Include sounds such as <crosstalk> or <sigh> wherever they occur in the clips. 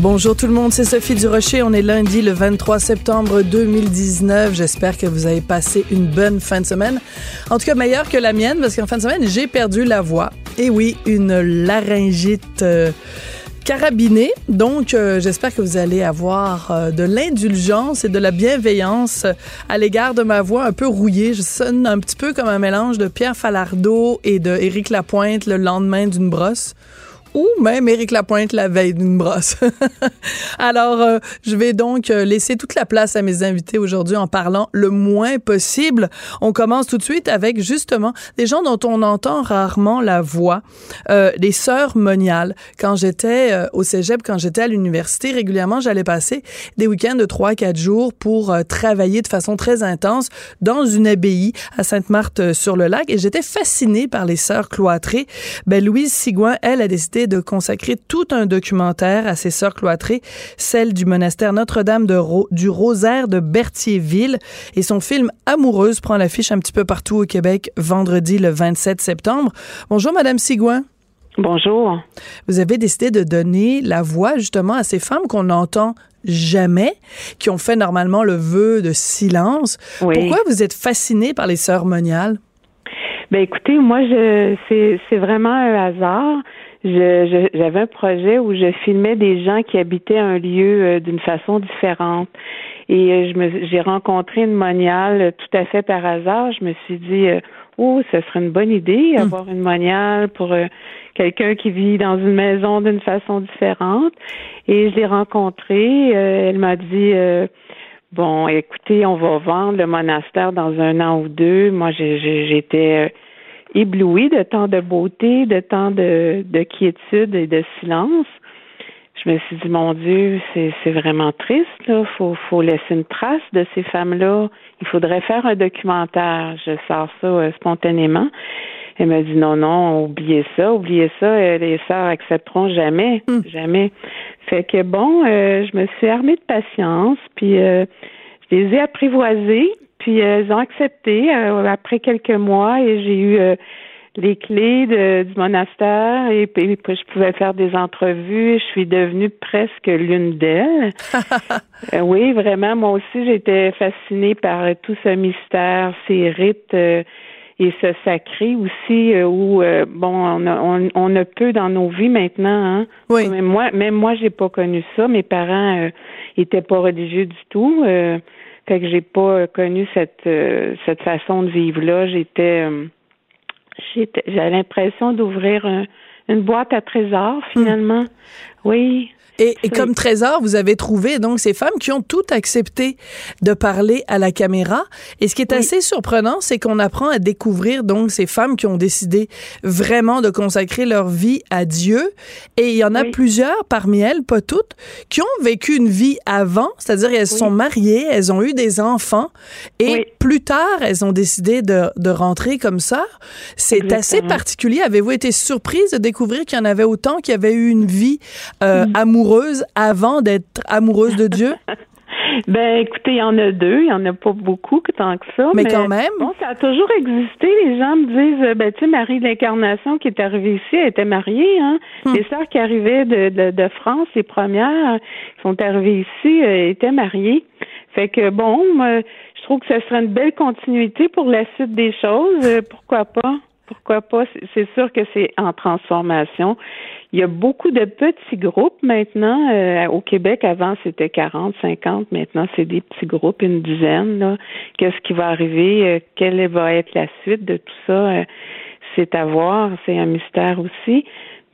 Bonjour tout le monde, c'est Sophie Durocher. On est lundi le 23 septembre 2019. J'espère que vous avez passé une bonne fin de semaine. En tout cas, meilleure que la mienne parce qu'en fin de semaine, j'ai perdu la voix. Et oui, une laryngite. Euh, carabinée. Donc, euh, j'espère que vous allez avoir euh, de l'indulgence et de la bienveillance à l'égard de ma voix un peu rouillée. Je sonne un petit peu comme un mélange de Pierre Falardeau et de Éric Lapointe le lendemain d'une brosse ou même Éric Lapointe la veille d'une brosse. <laughs> Alors, euh, je vais donc euh, laisser toute la place à mes invités aujourd'hui en parlant le moins possible. On commence tout de suite avec justement des gens dont on entend rarement la voix, euh, les sœurs moniales. Quand j'étais au cégep, quand j'étais à l'université, régulièrement, j'allais passer des week-ends de 3-4 jours pour travailler de façon très intense dans une abbaye à Sainte-Marthe-sur-le-Lac et j'étais fascinée par les sœurs cloîtrées. Ben, Louise Sigouin, elle, a décidé de consacrer tout un documentaire à ses sœurs cloîtrées, celle du monastère Notre-Dame du Rosaire de Berthierville. Et son film Amoureuse prend l'affiche un petit peu partout au Québec vendredi le 27 septembre. Bonjour, Madame Sigouin. Bonjour. Vous avez décidé de donner la voix justement à ces femmes qu'on n'entend jamais, qui ont fait normalement le vœu de silence. Pourquoi vous êtes fascinée par les sœurs moniales? Ben écoutez, moi je c'est vraiment un hasard j'avais un projet où je filmais des gens qui habitaient un lieu euh, d'une façon différente. Et euh, je j'ai rencontré une moniale euh, tout à fait par hasard. Je me suis dit, oh, ce serait une bonne idée, hmm. avoir une moniale pour quelqu'un qui vit dans une maison d'une façon différente. Et je l'ai rencontrée. elle m'a dit, bon, écoutez, on va vendre le monastère dans un an ou deux. Moi, j'étais ébloui de tant de beauté, de tant de, de quiétude et de silence. Je me suis dit, mon Dieu, c'est, vraiment triste, là. Faut, faut laisser une trace de ces femmes-là. Il faudrait faire un documentaire. Je sors ça euh, spontanément. Elle m'a dit non, non, oubliez ça, oubliez ça, euh, les sœurs accepteront jamais, hmm. jamais. Fait que bon, euh, je me suis armée de patience, puis je les ai apprivoisées, puis euh, elles ont accepté euh, après quelques mois et j'ai eu euh, les clés du monastère et puis je pouvais faire des entrevues. Je suis devenue presque l'une d'elles. <laughs> oui, vraiment, moi aussi, j'étais fascinée par tout ce mystère, ces rites et ce sacré aussi où bon on a, on, on a peu dans nos vies maintenant. Hein? Oui. Même moi, même moi, j'ai pas connu ça. Mes parents étaient pas religieux du tout. Fait que j'ai pas connu cette euh, cette façon de vivre là. J'étais euh, j'étais j'avais l'impression d'ouvrir une boîte à trésors finalement. Hmm. Oui. Et, comme trésor, vous avez trouvé donc ces femmes qui ont tout accepté de parler à la caméra. Et ce qui est assez surprenant, c'est qu'on apprend à découvrir donc ces femmes qui ont décidé vraiment de consacrer leur vie à Dieu. Et il y en a plusieurs parmi elles, pas toutes, qui ont vécu une vie avant, c'est-à-dire elles sont mariées, elles ont eu des enfants, et plus tard, elles ont décidé de, de rentrer comme ça. C'est assez particulier. Avez-vous été surprise de découvrir qu'il y en avait autant qui avaient eu une vie euh, mm. Amoureuse avant d'être amoureuse de Dieu? <laughs> Ben, écoutez, il y en a deux, il y en a pas beaucoup tant que ça. Mais, quand même. Bon, ça a toujours existé. Les gens me disent, ben, tu sais, Marie de l'Incarnation qui est arrivée ici, elle était mariée, hein. Hmm. Les sœurs qui arrivaient de, de, France, les premières, qui sont arrivées ici, euh, étaient mariées. Fait que bon, je trouve que ce serait une belle continuité pour la suite des choses. Euh, pourquoi pas? pourquoi pas? C'est sûr que c'est en transformation. Il y a beaucoup de petits groupes maintenant. Euh, au Québec, avant, c'était 40, 50. Maintenant, c'est des petits groupes, une dizaine. Qu'est-ce qui va arriver? Euh, quelle va être la suite de tout ça? Euh, c'est à voir. C'est un mystère aussi.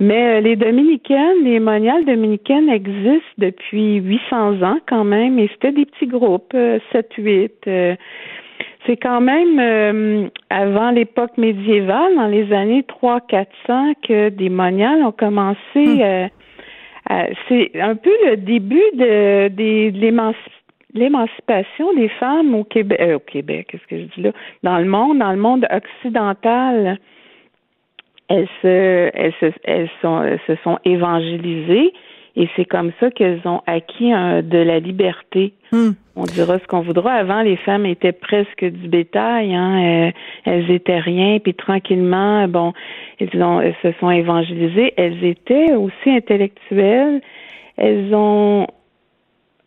Mais les dominicaines, les moniales dominicaines existent depuis 800 ans quand même, et c'était des petits groupes, 7, 8. C'est quand même euh, avant l'époque médiévale, dans les années 300-400, que des moniales ont commencé. Hmm. Euh, c'est un peu le début de, de l'émancipation des femmes au Québec. Euh, au Québec, qu'est-ce que je dis là? Dans le monde, dans le monde occidental, elles se, elles se, elles sont, elles se sont évangélisées et c'est comme ça qu'elles ont acquis de la liberté. Hmm. On dira ce qu'on voudra. Avant, les femmes étaient presque du bétail. Hein. Euh, elles étaient rien. Puis tranquillement, bon, elles, ont, elles se sont évangélisées. Elles étaient aussi intellectuelles. Elles ont,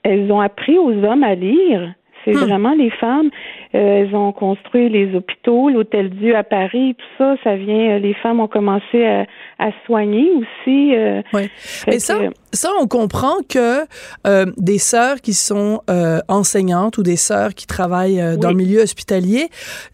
elles ont appris aux hommes à lire. C'est hmm. vraiment les femmes. Euh, elles ont construit les hôpitaux, l'Hôtel Dieu à Paris, tout ça. Ça vient. Euh, les femmes ont commencé à, à soigner aussi. Euh, oui. Mais ça, ça, on comprend que euh, des sœurs qui sont enseignantes ou des sœurs qui travaillent dans le milieu hospitalier,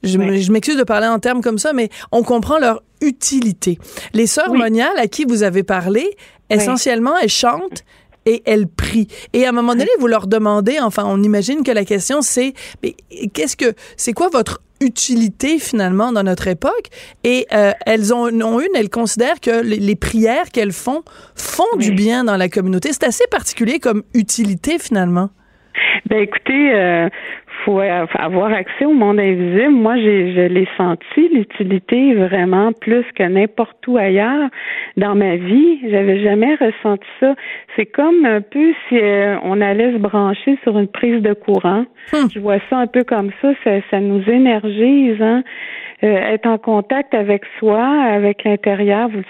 je, je m'excuse de parler en termes comme ça, mais on comprend leur utilité. Les sœurs moniales à qui vous avez parlé, essentiellement, elles chantent et elles prient. Et à un moment donné, vous leur demandez, enfin, on imagine que la question c'est, mais qu'est-ce que, c'est quoi votre utilité finalement dans notre époque? Et euh, elles ont, ont, une, elles considèrent que les, prières qu'elles font font du bien dans la communauté. C'est assez particulier comme utilité finalement. Ben écoutez, euh, faut avoir accès au monde invisible. Moi, j'ai, je l'ai senti l'utilité vraiment plus que n'importe où ailleurs dans ma vie. J'avais jamais ressenti ça. C'est comme un peu si euh, on allait se brancher sur une prise de courant. Hmm. Je vois ça un peu comme ça. Ça, ça nous énergise. Hein? Euh, être en contact avec soi, avec l'intérieur. Vous,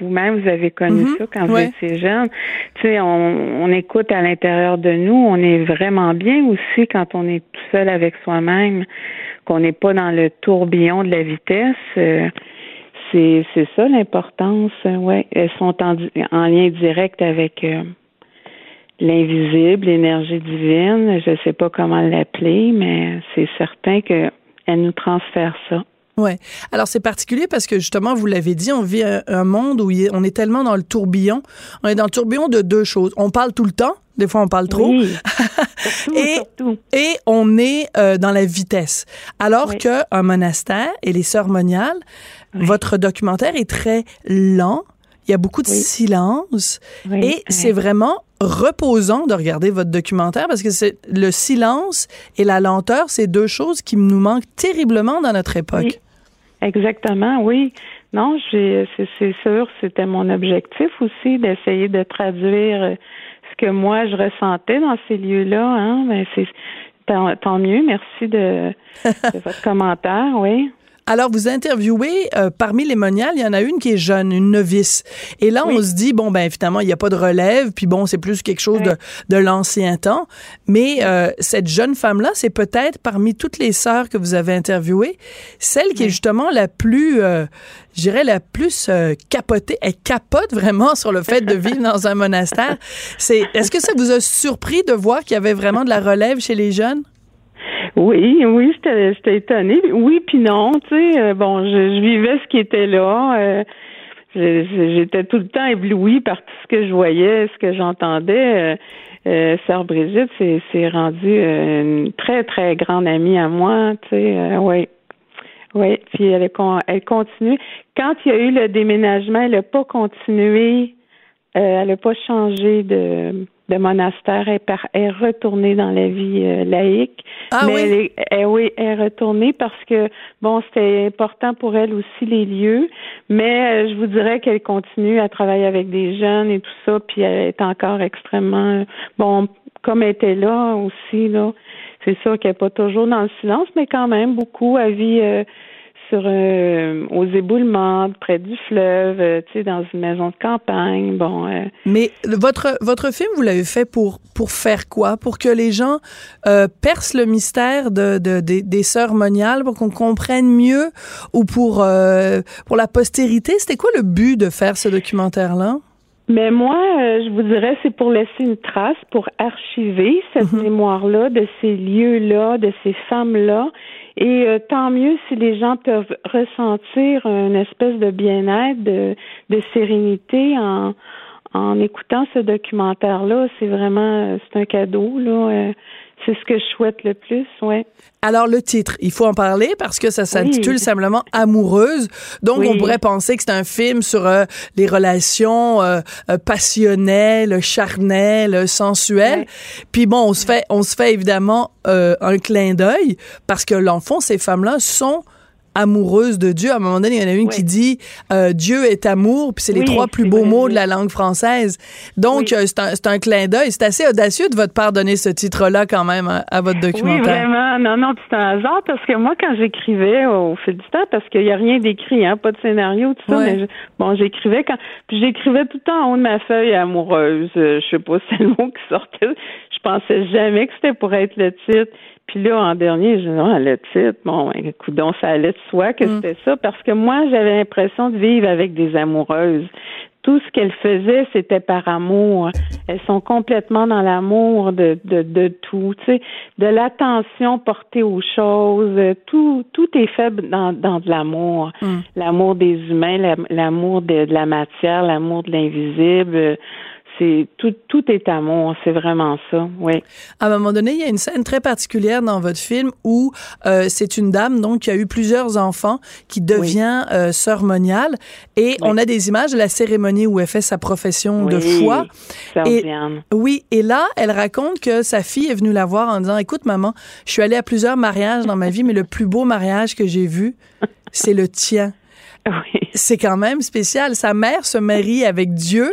vous-même, vous, avez connu mhm. ça quand vous étiez jeune. Tu sais, on, on écoute à l'intérieur de nous. On est vraiment bien aussi quand on est tout seul avec soi-même, qu'on n'est pas dans le tourbillon de la vitesse. Euh, c'est, c'est ça l'importance. Ouais, elles sont en, en lien direct avec. Euh, l'invisible, l'énergie divine, je ne sais pas comment l'appeler, mais c'est certain qu'elle nous transfère ça. Ouais. Alors c'est particulier parce que justement, vous l'avez dit, on vit un, monde où on est tellement dans le tourbillon. On est dans le tourbillon de deux choses. On parle tout le temps. Des fois, on parle trop. <laughs> et, et on est euh, dans la vitesse. Alors qu'un que un monastère et les sœurs moniales, votre documentaire est très lent. Il y a beaucoup de silence. et c'est vraiment reposant de regarder votre documentaire parce que c'est le silence et la lenteur, c'est deux choses qui nous manquent terriblement dans notre époque. Exactement, oui. Non, c'est sûr, c'était mon objectif aussi d'essayer de traduire euh, ce que moi je ressentais dans ces lieux-là. Hein. Ben, c'est tant, mieux. Merci de, de votre <laughs> commentaire, oui. Alors, vous interviewez, euh, parmi les moniales, il y en a une qui est jeune, une novice. Et là, on se dit, bon, ben finalement, il n'y a pas de relève, puis bon, c'est plus quelque chose de, de l'ancien temps. Mais euh, cette jeune femme-là, c'est peut-être, parmi toutes les sœurs que vous avez interviewées, celle qui est justement la plus... Euh, je dirais la plus capotée, elle capote vraiment sur le fait de vivre dans un monastère. C'est, est-ce que ça vous a surpris de voir qu'il y avait vraiment de la relève chez les jeunes? Oui, oui, j'étais étonnée. Oui, puis non, tu sais, euh, bon, je, vivais ce qui était là. Euh, j'étais tout le temps éblouie par tout ce que je voyais, ce que j'entendais. Euh, Sœur Brigitte, c'est rendue une très, très grande amie à moi, tu sais, oui. Oui, puis elle, elle continue. Quand il y a eu le déménagement, elle n'a pas continué, elle n'a pas changé de de monastère est, par, est retournée dans la vie euh, laïque. Ah mais oui? Elle est, oui, elle est retournée parce que, bon, c'était important pour elle aussi les lieux, mais euh, je vous dirais qu'elle continue à travailler avec des jeunes et tout ça, puis elle est encore extrêmement, bon, comme elle était là aussi, là, c'est sûr qu'elle n'est pas toujours dans le silence, mais quand même beaucoup, elle vit... Euh, sur euh, aux éboulements, près du fleuve, euh, tu sais, dans une maison de campagne. Bon. euh, Mais votre votre film, vous l'avez fait pour pour faire quoi? Pour que les gens percent le mystère de, de- des- des sœurs moniales, pour qu'on comprenne mieux, ou pour pour la postérité? C'était quoi le but de faire ce documentaire là Mais moi, je vous dirais, c'est pour laisser une trace, pour archiver cette mémoire-là, de ces lieux-là, de ces femmes-là. Et euh, tant mieux si les gens peuvent ressentir une espèce de bien-être, de, de sérénité en, en écoutant ce documentaire-là. C'est vraiment, euh, c'est un cadeau, là. C'est ce que je souhaite le plus, ouais. Alors le titre, il faut en parler parce que ça s'intitule Oui. simplement Amoureuse. Donc Oui. on pourrait penser que c'est un film sur euh, les relations euh, euh, passionnelles, charnelles, sensuelles. Puis bon, on se fait on se fait évidemment euh, un clin d'œil parce que dans le fond ces femmes-là sont amoureuses de Dieu. À un moment donné, il y en a une qui dit euh, Dieu est amour, puis c'est les Oui, trois plus beaux mots oui. de la langue française. Donc Oui. euh, c'est un, un clin d'œil. C'est assez audacieux de votre part donner ce titre-là quand même à, à votre Oui, documentaire. vraiment. Non, non, c'est un hasard parce que moi, quand j'écrivais au fil du temps, parce qu'il n'y a rien d'écrit, hein, pas de scénario, tout ça, mais je- bon, j'écrivais quand, puis j'écrivais tout le temps en haut de ma feuille amoureuse. Euh, je sais pas si <laughs> c'est le mot qui sortait. Je pensais jamais que c'était pour être le titre. Puis là, en dernier, je dis, ah, le titre, bon, ben, écoute, donc, ça allait de soi que Mm. c'était ça, parce que moi, j'avais l'impression de vivre avec des amoureuses. Tout ce qu'elles faisaient, c'était par amour. Elles sont complètement dans l'amour de, de, de tout, tu sais, de l'attention portée aux choses. Tout, tout est fait dans, dans de l'amour. Mm. L'amour des humains, la- l'amour de, de la matière, l'amour de l'invisible. C'est tout, tout est amour. C'est vraiment ça, oui. À un moment donné, il y a une scène très particulière dans votre film où euh, c'est une dame donc qui a eu plusieurs enfants qui devient euh, sœur moniale et on a des images de la cérémonie où elle fait sa profession de foi. Et- Diane. Oui, et là, elle raconte que sa fille est venue la voir en disant "Écoute maman, je suis allée à plusieurs mariages dans ma vie, mais le plus beau mariage que j'ai vu, c'est le tien." <laughs> Oui. C'est quand même spécial. Sa mère se marie avec Dieu,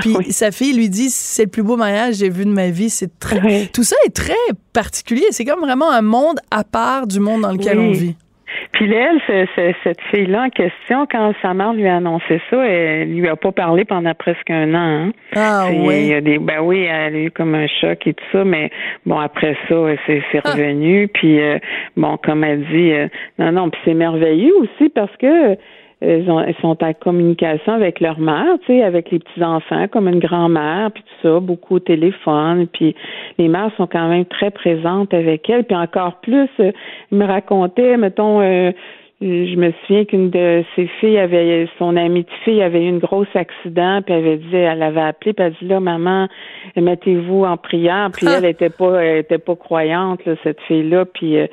puis Oui. sa fille lui dit c'est le plus beau mariage que j'ai vu de ma vie. C'est très Oui. tout ça est très particulier. C'est comme vraiment un monde à part du monde dans lequel on vit. Puis elle, ce- ce- cette fille-là en question, quand sa mère lui a annoncé ça, elle lui a pas parlé pendant presque un an. hein. Ah C'est- Il y oui. a des, ben oui, elle a eu comme un choc et tout ça, mais bon après ça, c'est c'est Ah. revenu. Puis euh, bon, comme elle dit, euh, non, non, puis c'est merveilleux aussi parce que ils, ont- ils sont en communication avec leur mère, tu sais, avec les petits enfants, comme une grand-mère, puis tout ça, beaucoup au téléphone. Puis les mères sont quand même très présentes avec elle. Puis encore plus, euh, ils me racontaient, mettons. euh, je me souviens qu'une de ses filles avait, son amie de fille avait eu une grosse accident, puis elle avait dit, elle avait appelé, puis elle a dit là, maman, mettez-vous en prière. Puis Ah. <laughs> elle était pas, elle était pas croyante, là, cette fille-là. Puis euh,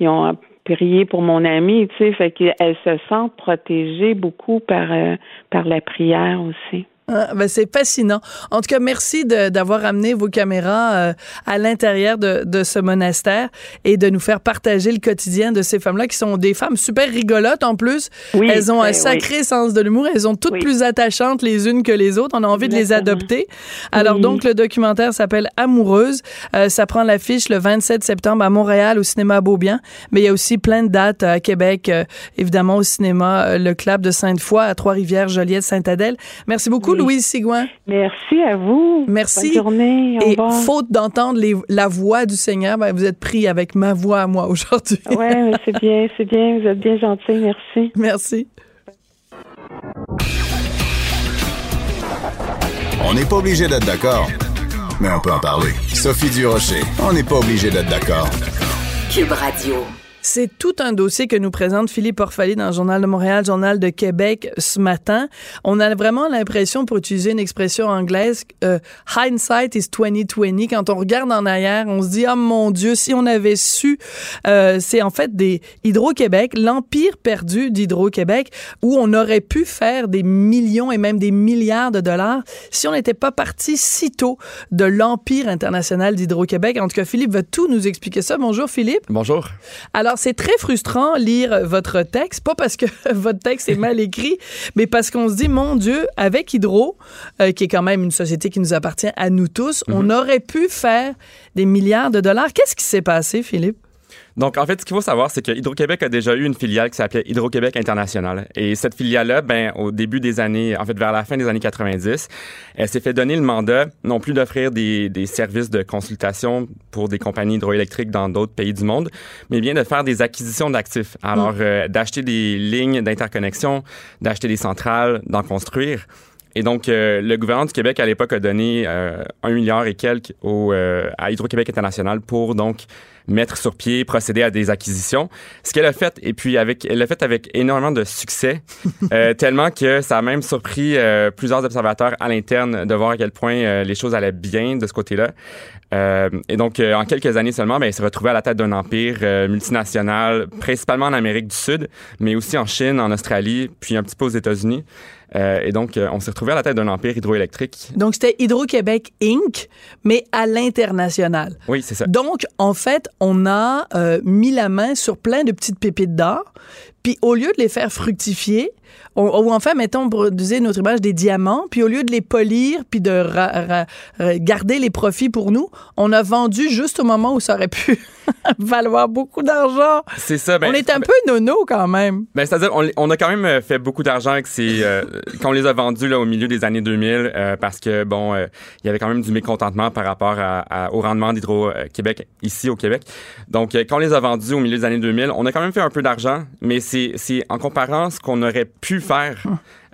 ils ont prié pour mon amie, tu sais, fait qu'elle se sent protégée beaucoup par euh, par la prière aussi. Ah, ben c'est fascinant. En tout cas, merci d'avoir amené vos caméras euh, à l'intérieur de, de ce monastère et de nous faire partager le quotidien de ces femmes-là qui sont des femmes super rigolotes en plus. Oui, elles ont un ben sacré sens de l'humour. Elles sont toutes Oui. plus attachantes les unes que les autres. On a envie de les adopter. Alors donc, le documentaire s'appelle Amoureuse. Euh, ça prend l'affiche le 27 septembre à Montréal au cinéma Beaubien. Mais il y a aussi plein de dates à Québec, euh, évidemment au cinéma euh, Le Clap de Sainte-Foy, à Trois-Rivières, Joliette, Sainte-Adèle. Merci beaucoup, Oui. Louise Sigouin. Merci à vous. Merci. Bonne journée. Au Et revoir. faute d'entendre la voix du Seigneur, ben, vous êtes pris avec ma voix à moi aujourd'hui. Ouais, mais <laughs> c'est bien, c'est bien. Vous êtes bien gentil. Merci. Merci. On n'est pas obligé d'être d'accord, mais on peut en parler. Sophie Durocher, on n'est pas obligé d'être d'accord. Cube Radio. C'est tout un dossier que nous présente Philippe Orphalie dans le Journal de Montréal, Journal de Québec ce matin. On a vraiment l'impression, pour utiliser une expression anglaise, euh, hindsight is 2020. Quand on regarde en arrière, on se dit, oh mon Dieu, si on avait su, euh, c'est en fait des Hydro-Québec, l'empire perdu d'Hydro-Québec, où on aurait pu faire des millions et même des milliards de dollars si on n'était pas parti si tôt de l'empire international d'Hydro-Québec. En tout cas, Philippe va tout nous expliquer ça. Bonjour Philippe. Bonjour. Alors, c'est très frustrant lire votre texte, pas parce que <laughs> votre texte est mal écrit, mais parce qu'on se dit, mon Dieu, avec Hydro, euh, qui est quand même une société qui nous appartient à nous tous, on aurait pu faire des milliards de dollars. Qu'est-ce qui s'est passé, Philippe? Donc, en fait, ce qu'il faut savoir, c'est que Hydro-Québec a déjà eu une filiale qui s'appelait Hydro-Québec International. Et cette filiale-là, ben, au début des années, en fait, vers la fin des années 90, elle s'est fait donner le mandat non plus d'offrir des, des services de consultation pour des compagnies hydroélectriques dans d'autres pays du monde, mais bien de faire des acquisitions d'actifs. Alors, euh, d'acheter des lignes d'interconnexion, d'acheter des centrales, d'en construire. Et donc, euh, le gouvernement du Québec, à l'époque, a donné euh, un milliard et quelques au, euh, à Hydro-Québec International pour, donc, mettre sur pied, procéder à des acquisitions. Ce qu'elle a fait, et puis avec, elle l'a fait avec énormément de succès, <laughs> euh, tellement que ça a même surpris euh, plusieurs observateurs à l'interne de voir à quel point euh, les choses allaient bien de ce côté-là. Euh, et donc, euh, en quelques années seulement, ben, il s'est retrouvé à la tête d'un empire euh, multinational, principalement en Amérique du Sud, mais aussi en Chine, en Australie, puis un petit peu aux États-Unis. Et donc, on s'est retrouvé à la tête d'un empire hydroélectrique. Donc, c'était Hydro-Québec Inc., mais à l'international. Oui, c'est ça. Donc, en fait, on a mis la main sur plein de petites pépites d'or. Puis, au lieu de les faire fructifier, on- ou enfin, mettons, pour utiliser notre image des diamants, puis au lieu de les polir, puis de ra- ra- ra- garder les profits pour nous, on a vendu juste au moment où ça aurait pu <laughs> valoir beaucoup d'argent. C'est ça. Ben, on est un peu nono quand même. Ben, c'est-à-dire, on, on a quand même euh, fait beaucoup d'argent avec ces, euh, quand on les a vendus là, au milieu des années 2000, euh, parce que bon, euh, il y avait quand même du mécontentement par rapport à, à- au rendement d'Hydro-Québec ici au Québec. Donc, euh, quand on les a vendus au milieu des années 2000, on a quand même fait un peu d'argent, mais c'est, c'est en comparant ce qu'on aurait pu faire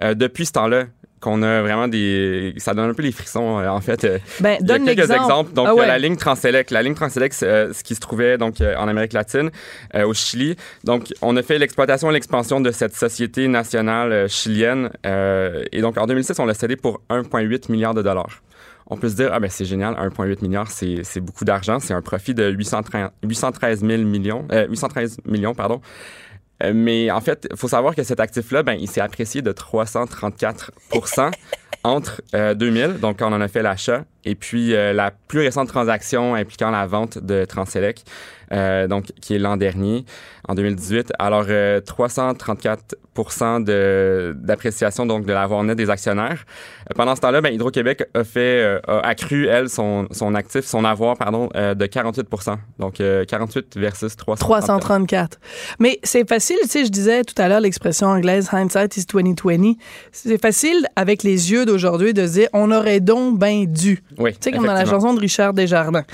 euh, depuis ce temps-là qu'on a vraiment des ça donne un peu les frissons euh, en fait Euh, Ben, il y a donne quelques exemples. Donc, Ah ouais. la ligne Transelec. La ligne Transelec, c'est, euh, ce qui se trouvait donc en Amérique latine, au Chili. Donc, on a fait l'exploitation et l'expansion de cette société nationale chilienne. et donc, en 2006, on l'a cédé pour 1,8 milliard de dollars. On peut se dire, ah ben c'est génial, 1,8 milliard, c'est, c'est beaucoup d'argent. C'est un profit de 813, 813 000 millions, euh, 813 millions, pardon. Euh, mais en fait, il faut savoir que cet actif-là, ben, il s'est apprécié de 334% entre euh, 2000, donc quand on en a fait l'achat, et puis euh, la plus récente transaction impliquant la vente de Transelec, euh, donc qui est l'an dernier, en 2018. Alors, euh, 334 de d'appréciation donc de l'avoir net des actionnaires. Euh, pendant ce temps-là, ben, Hydro-Québec a fait euh, a accru elle son, son actif, son avoir pardon euh, de 48% Donc euh, 48 versus 334. 334. Mais c'est facile, tu sais, je disais tout à l'heure l'expression anglaise hindsight is 2020. C'est facile avec les yeux d'aujourd'hui de se dire on aurait donc bien dû. Oui, Tu sais, comme dans la chanson de Richard Desjardins.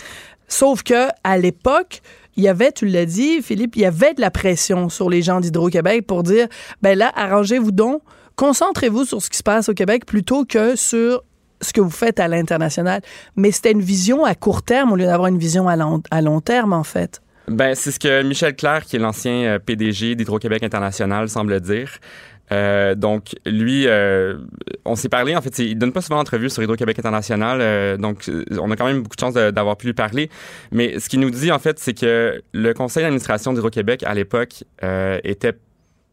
Sauf que à l'époque, il y avait, tu l'as dit, Philippe, il y avait de la pression sur les gens d'Hydro-Québec pour dire ben là, arrangez-vous donc, concentrez-vous sur ce qui se passe au Québec plutôt que sur ce que vous faites à l'international. Mais c'était une vision à court terme au lieu d'avoir une vision à long, à long terme, en fait. Ben, c'est ce que Michel Clair, qui est l'ancien euh, PDG d'Hydro-Québec International, semble dire. Euh, donc, lui, euh, on s'est parlé. En fait, il donne pas souvent d'entrevues sur Hydro-Québec International. euh, donc, euh, on a quand même beaucoup de chance d'avoir pu lui parler. Mais ce qu'il nous dit, en fait, c'est que le conseil d'administration d'Hydro-Québec, à l'époque, euh, était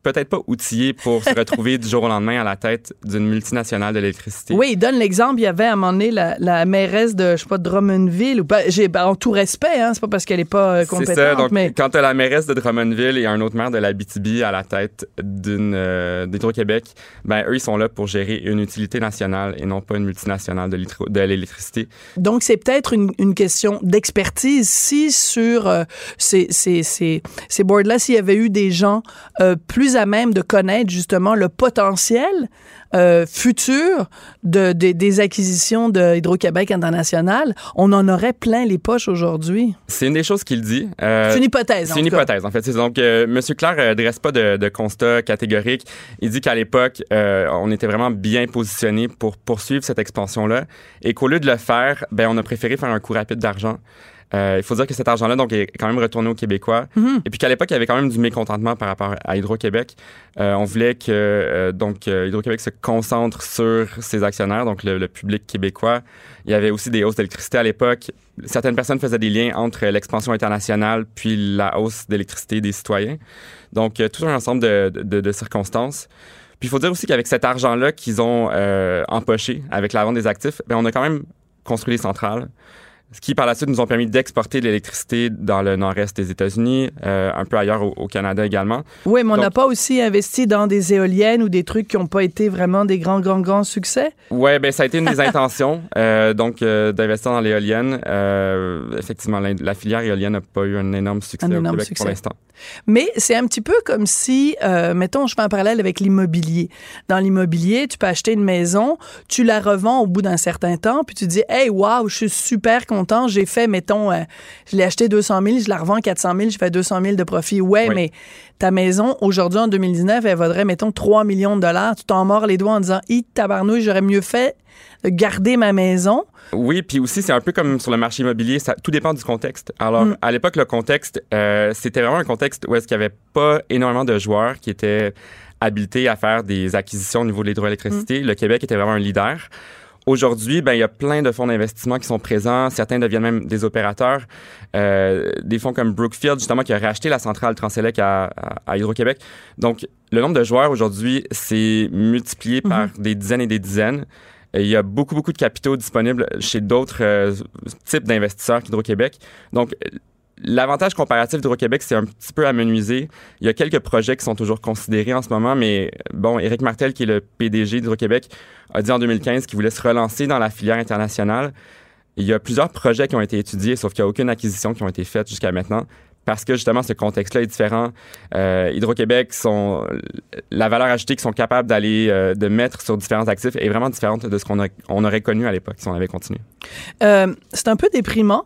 peut-être pas outillé pour se <laughs> retrouver du jour au lendemain à la tête d'une multinationale de l'électricité. Oui, il donne l'exemple. Il y avait à un moment donné la, la mairesse de, je sais pas, de Drummondville, ou pas, j'ai, ben, en tout respect, hein, c'est pas parce qu'elle est pas euh, compétente, C'est ça. Donc, mais quand tu as la mairesse de Drummondville et un autre maire de la BTB à la tête d'une euh, d'Hydro-Québec, ben eux, ils sont là pour gérer une utilité nationale et non pas une multinationale de l'électricité. Donc, c'est peut-être une, une question d'expertise. Si sur euh, ces, ces, ces, ces boards-là, s'il y avait eu des gens euh, plus à même de connaître justement le potentiel euh, futur de, de- des acquisitions de Hydro-Québec International, on en aurait plein les poches aujourd'hui. C'est une des choses qu'il dit. Euh, c'est une hypothèse. C'est une cas. hypothèse, en fait. Donc, euh, M. Claire ne dresse pas de, de constat catégorique. Il dit qu'à l'époque, euh, on était vraiment bien positionné pour poursuivre cette expansion-là et qu'au lieu de le faire, ben, on a préféré faire un coup rapide d'argent. Euh, il faut dire que cet argent-là donc est quand même retourné aux Québécois. Mhm. Et puis qu'à l'époque, il y avait quand même du mécontentement par rapport à Hydro-Québec. Euh, on voulait que euh, donc euh, Hydro-Québec se concentre sur ses actionnaires, donc le, le public québécois. Il y avait aussi des hausses d'électricité à l'époque. Certaines personnes faisaient des liens entre l'expansion internationale puis la hausse d'électricité des citoyens. Donc euh, tout un ensemble de, de- de circonstances. Puis il faut dire aussi qu'avec cet argent-là qu'ils ont euh, empoché avec la vente des actifs, ben, on a quand même construit les centrales. Ce qui par la suite nous ont permis d'exporter de l'électricité dans le nord-est des États-Unis, euh, un peu ailleurs au, au Canada également. Oui, mais on n'a pas aussi investi dans des éoliennes ou des trucs qui n'ont pas été vraiment des grands, grands, grands succès? Ouais, ben ça a été une des <laughs> intentions, euh, donc euh, d'investir dans l'éolienne. Effectivement, la, la filière éolienne n'a pas eu un énorme succès Un au Québec succès. pour l'instant. Mais c'est un petit peu comme si, mettons, je fais un parallèle avec l'immobilier. Dans l'immobilier, tu peux acheter une maison, tu la revends au bout d'un certain temps, puis tu dis, hey, wow, je suis super content, j'ai fait, mettons, euh, je l'ai acheté 200 000, je la revends 400 000, je fais 200 000 de profit. Ouais, Oui. mais ta maison, aujourd'hui, en 2019, elle vaudrait, mettons, 3 millions de dollars. Tu t'en mords les doigts en disant, hi, tabarnouille, j'aurais mieux fait de garder ma maison. Oui, puis aussi, c'est un peu comme sur le marché immobilier, ça, tout dépend du contexte. Alors, Mm. à l'époque, le contexte, euh, c'était vraiment un contexte où est-ce qu'il n'y avait pas énormément de joueurs qui étaient habilités à faire des acquisitions au niveau de l'hydroélectricité. Mm. Le Québec était vraiment un leader. Aujourd'hui, ben, il y a plein de fonds d'investissement qui sont présents. Certains deviennent même des opérateurs. Euh, des fonds comme Brookfield, justement, qui a racheté la centrale Transelec à, à, à Hydro-Québec. Donc, le nombre de joueurs aujourd'hui, c'est multiplié par des dizaines et des dizaines. Et il y a beaucoup, beaucoup de capitaux disponibles chez d'autres euh, types d'investisseurs qu'Hydro-Québec. Donc, l'avantage comparatif d'Hydro-Québec, c'est un petit peu amenuisé. Il y a quelques projets qui sont toujours considérés en ce moment, mais bon, Éric Martel, qui est le PDG d'Hydro-Québec, a dit en 2015 qu'il voulait se relancer dans la filière internationale. Il y a plusieurs projets qui ont été étudiés, sauf qu'il n'y a aucune acquisition qui ont été faites jusqu'à maintenant. Parce que justement, ce contexte-là est différent. Euh, Hydro-Québec, la valeur ajoutée qu'ils sont capables d'aller, euh, de mettre sur différents actifs est vraiment différente de ce qu'on a- on aurait connu à l'époque si on avait continué. Euh, c'est un peu déprimant.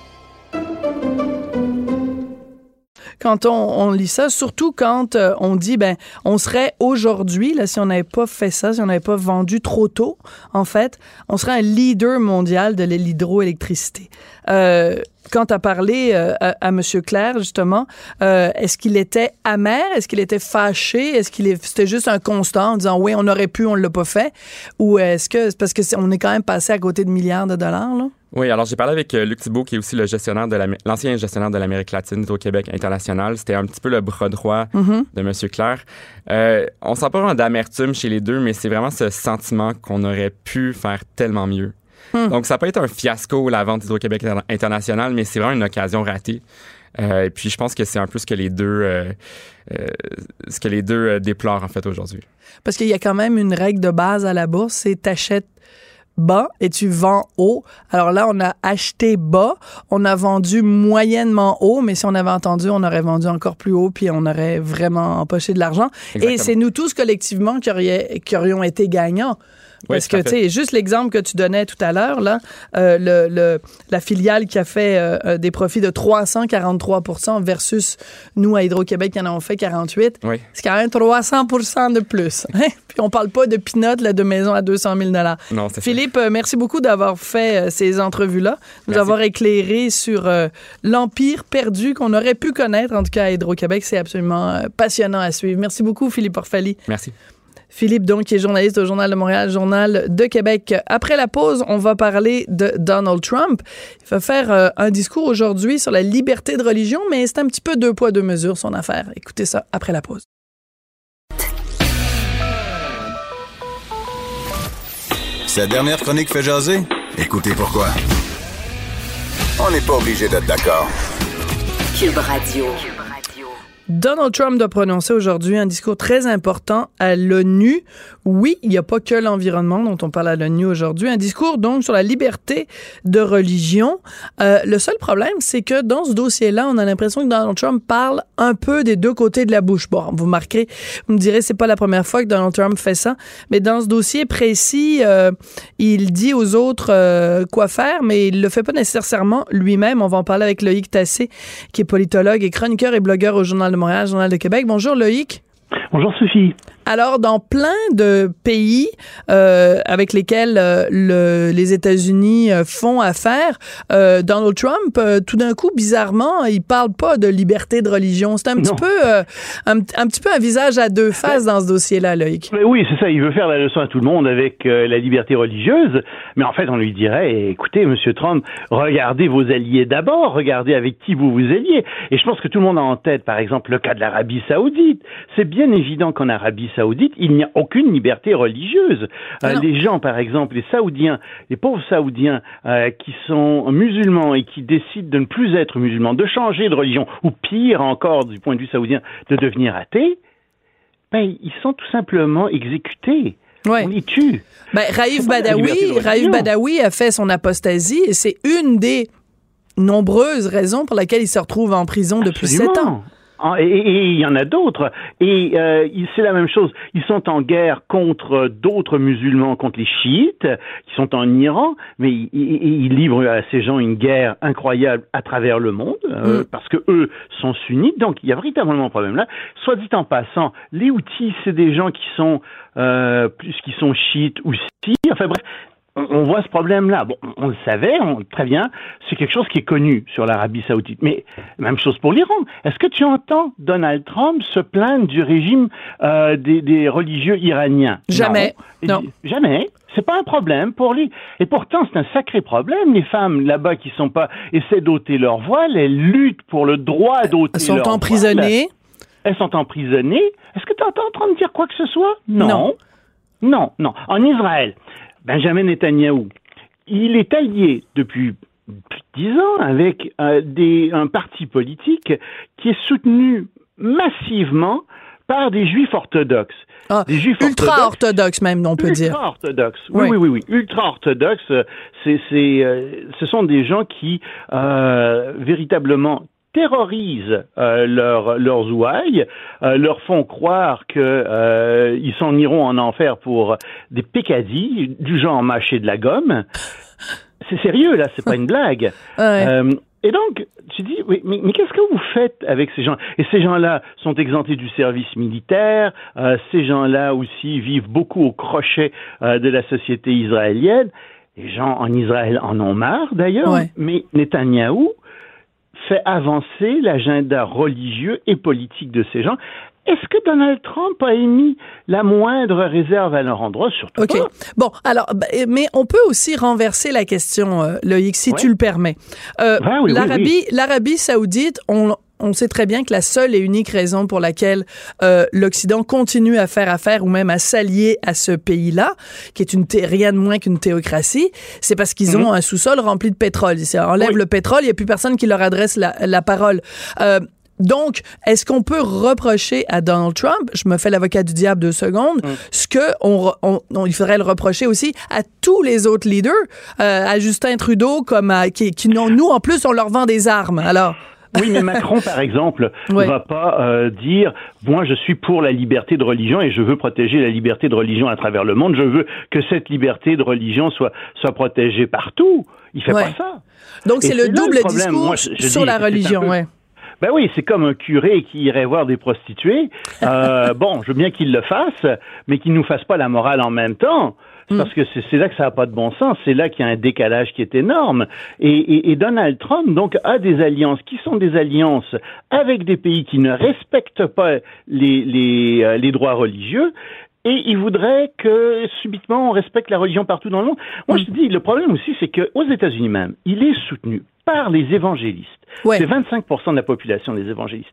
Quand on, lit ça, surtout quand euh, on dit, ben, on serait aujourd'hui, là, si on n'avait pas fait ça, si on n'avait pas vendu trop tôt, en fait, on serait un leader mondial de l'hydroélectricité. Euh, quand tu as parlé euh, à, à M. Claire, justement, euh, est-ce qu'il était amer? Est-ce qu'il était fâché? Est-ce qu'il est, c'était juste un constant en disant, oui, on aurait pu, on l'a pas fait? Ou est-ce que, c'est parce que c'est- on est quand même passé à côté de milliards de dollars, là? Oui, alors j'ai parlé avec Luc Thibault, qui est aussi le gestionnaire de l'ancien gestionnaire de l'Amérique latine au Québec international. C'était un petit peu le bras droit Mhm. de M. Claire. Euh, on sent pas vraiment d'amertume chez les deux, mais c'est vraiment ce sentiment qu'on aurait pu faire tellement mieux. Donc, ça peut être un fiasco, la vente d'Hydro-Québec Interna- International, mais c'est vraiment une occasion ratée. Euh, et puis, je pense que c'est un peu ce que les deux, euh, euh, ce que les deux déplorent, en fait, aujourd'hui. Parce qu'il y a quand même une règle de base à la bourse, c'est t'achètes bas et tu vends haut. Alors là, on a acheté bas, on a vendu moyennement haut, mais si on avait entendu, on aurait vendu encore plus haut, puis on aurait vraiment empoché de l'argent. Et c'est nous tous collectivement qui, auriez- qui aurions été gagnants. Parce que, tu sais, juste l'exemple que tu donnais tout à l'heure, là, euh, le, le- la filiale qui a fait euh, euh, des profits de 343% versus nous, à Hydro-Québec, qui en avons fait 48, Oui. c'est quand même 300 de plus. <laughs> hein? Puis on parle pas de pinottes là, de maison à 200 000 Non. Philippe, euh, merci beaucoup d'avoir fait ces entrevues-là, nous Merci. avoir éclairé sur l'empire perdu qu'on aurait pu connaître, en tout cas à Hydro-Québec. C'est absolument passionnant à suivre. Merci beaucoup, Philippe Orfali. Merci. Philippe, donc, qui est journaliste au Journal de Montréal, Journal de Québec. Après la pause, on va parler de Donald Trump. Il va faire euh, un discours aujourd'hui sur la liberté de religion, mais c'est un petit peu deux poids, deux mesures, son affaire. Écoutez ça après la pause. Sa dernière chronique fait jaser? Écoutez pourquoi. On n'est pas obligé d'être d'accord. Cube Radio. Donald Trump doit prononcer aujourd'hui un discours très important à l'ONU. Oui, il n'y a pas que l'environnement dont on parle à l'ONU aujourd'hui. Un discours donc sur la liberté de religion. Euh, le seul problème, c'est que dans ce dossier-là, on a l'impression que Donald Trump parle un peu des deux côtés de la bouche. Bon, vous marquerez, vous me direz, c'est pas la première fois que Donald Trump fait ça, mais dans ce dossier précis, euh, il dit aux autres euh, quoi faire, mais il le fait pas nécessairement lui-même. On va en parler avec Loïc Tassé, qui est politologue et chroniqueur et blogueur au Journal de Montréal, Journal de Québec. Bonjour Loïc. Bonjour Sophie. Alors, dans plein de pays euh, avec lesquels euh, le, les États-Unis euh, font affaire, euh, Donald Trump, euh, tout d'un coup, bizarrement, il parle pas de liberté de religion. C'est un petit peu euh, un, un petit peu un visage à deux faces dans ce dossier-là, Loïc. Mais oui, c'est ça, il veut faire la leçon à tout le monde avec euh, la liberté religieuse, mais en fait, on lui dirait, écoutez, Monsieur Trump, regardez vos alliés d'abord, regardez avec qui vous vous alliez. Et je pense que tout le monde a en tête, par exemple, le cas de l'Arabie saoudite. C'est bien évident qu'en Arabie saoudite, il n'y a aucune liberté religieuse. Euh, les gens, par exemple, les Saoudiens, les pauvres Saoudiens euh, qui sont musulmans et qui décident de ne plus être musulmans, de changer de religion, ou pire encore du point de vue saoudien, de devenir athées, ben, ils sont tout simplement exécutés. Ouais. On les tue. Ben, liberté Badawi. Raïf Badawi a fait son apostasie et c'est une des nombreuses raisons pour lesquelles il se retrouve en prison depuis sept ans. Ah, Et il y en a d'autres. Et euh, c'est la même chose. Ils sont en guerre contre d'autres musulmans, contre les chiites, qui sont en Iran, mais ils, livrent à ces gens une guerre incroyable à travers le monde, euh, Mm. parce que eux sont sunnites. Donc il y a véritablement un problème là. Soit dit en passant, les outils, c'est des gens qui sont euh, plus qui sont chiites ou si. Enfin bref, on, voit ce problème-là. Bon, on le savait, on, très bien. C'est quelque chose qui est connu sur l'Arabie Saoudite. Mais même chose pour l'Iran. Est-ce que tu entends Donald Trump se plaindre du régime euh, des, des religieux iraniens? Jamais. Non. Non. Jamais. C'est pas un problème pour lui. Et pourtant, c'est un sacré problème. Les femmes là-bas qui sont pas essaient d'ôter leur voile, elles luttent pour le droit d'ôter Elles sont leur voile. emprisonnées. Elles sont emprisonnées. Est-ce que tu entends en train de dire quoi que ce soit? Non. Non. Non, non. En Israël, Benjamin Netanyahou, il est allié depuis plus de dix ans avec euh, des, un parti politique qui est soutenu massivement par des juifs orthodoxes. Ah, Des juifs ultra orthodoxes orthodoxe même, on peut dire. Ultra orthodoxe. Oui, Oui. oui, oui. Ultra orthodoxe. euh, C'est, c'est, euh, ce sont des gens qui euh, véritablement terrorisent euh, leurs leurs ouailles, euh, leur font croire que euh, s'en iront en enfer pour des pécadilles du genre mâcher de la gomme. C'est sérieux là, c'est pas une blague. <laughs> Ouais. Euh, et donc, tu dis, oui, mais, mais qu'est-ce que vous faites avec ces gens? Et ces gens-là sont exemptés du service militaire, euh, ces gens-là aussi vivent beaucoup au crochet euh, de la société israélienne. Les gens en Israël en ont marre d'ailleurs, Ouais. mais Netanyahou fait avancer l'agenda religieux et politique de ces gens. Est-ce que Donald Trump a émis la moindre réserve à leur endroit? Surtout OK. pas. Bon, alors, ben, mais on peut aussi renverser la question, euh, Loïc, si Ouais. tu le permets. Euh, Ah oui, oui, L'Arabie, l'Arabie saoudite, on, on sait très bien que la seule et unique raison pour laquelle euh, l'Occident continue à faire affaire ou même à s'allier à ce pays-là, qui est une thé- rien de moins qu'une théocratie, c'est parce qu'ils ont un sous-sol rempli de pétrole. Ils enlèvent Mhm. Oui. le pétrole, il n'y a plus personne qui leur adresse la, la parole. Euh, donc, est-ce qu'on peut reprocher à Donald Trump, je me fais l'avocat du diable deux secondes, Mm. ce que on, re- on- on- il faudrait le reprocher aussi à tous les autres leaders, euh, à Justin Trudeau, comme à, qui, qui nous en plus on leur vend des armes. Alors, Oui, mais Macron, par exemple, ne <laughs> Ouais. va pas euh, dire moi je suis pour la liberté de religion et je veux protéger la liberté de religion à travers le monde. Je veux que cette liberté de religion soit soit protégée partout. Il fait Ouais. pas ça. donc c'est le double discours Moi, je- je sur dis la religion. peu- Ouais. Ben oui, c'est comme un curé qui irait voir des prostituées. Euh, <laughs> bon, je veux bien qu'il le fasse, mais qu'il nous fasse pas la morale en même temps. C'est Parce que c'est là que ça n'a pas de bon sens, c'est là qu'il y a un décalage qui est énorme. Et, et- et Donald Trump, donc, a des alliances qui sont des alliances avec des pays qui ne respectent pas les, les, euh, les droits religieux. Et il voudrait que subitement on respecte la religion partout dans le monde. Moi, je te dis, le problème aussi, c'est qu'aux États-Unis même, il est soutenu par les évangélistes. Ouais. C'est 25 de la population des évangélistes.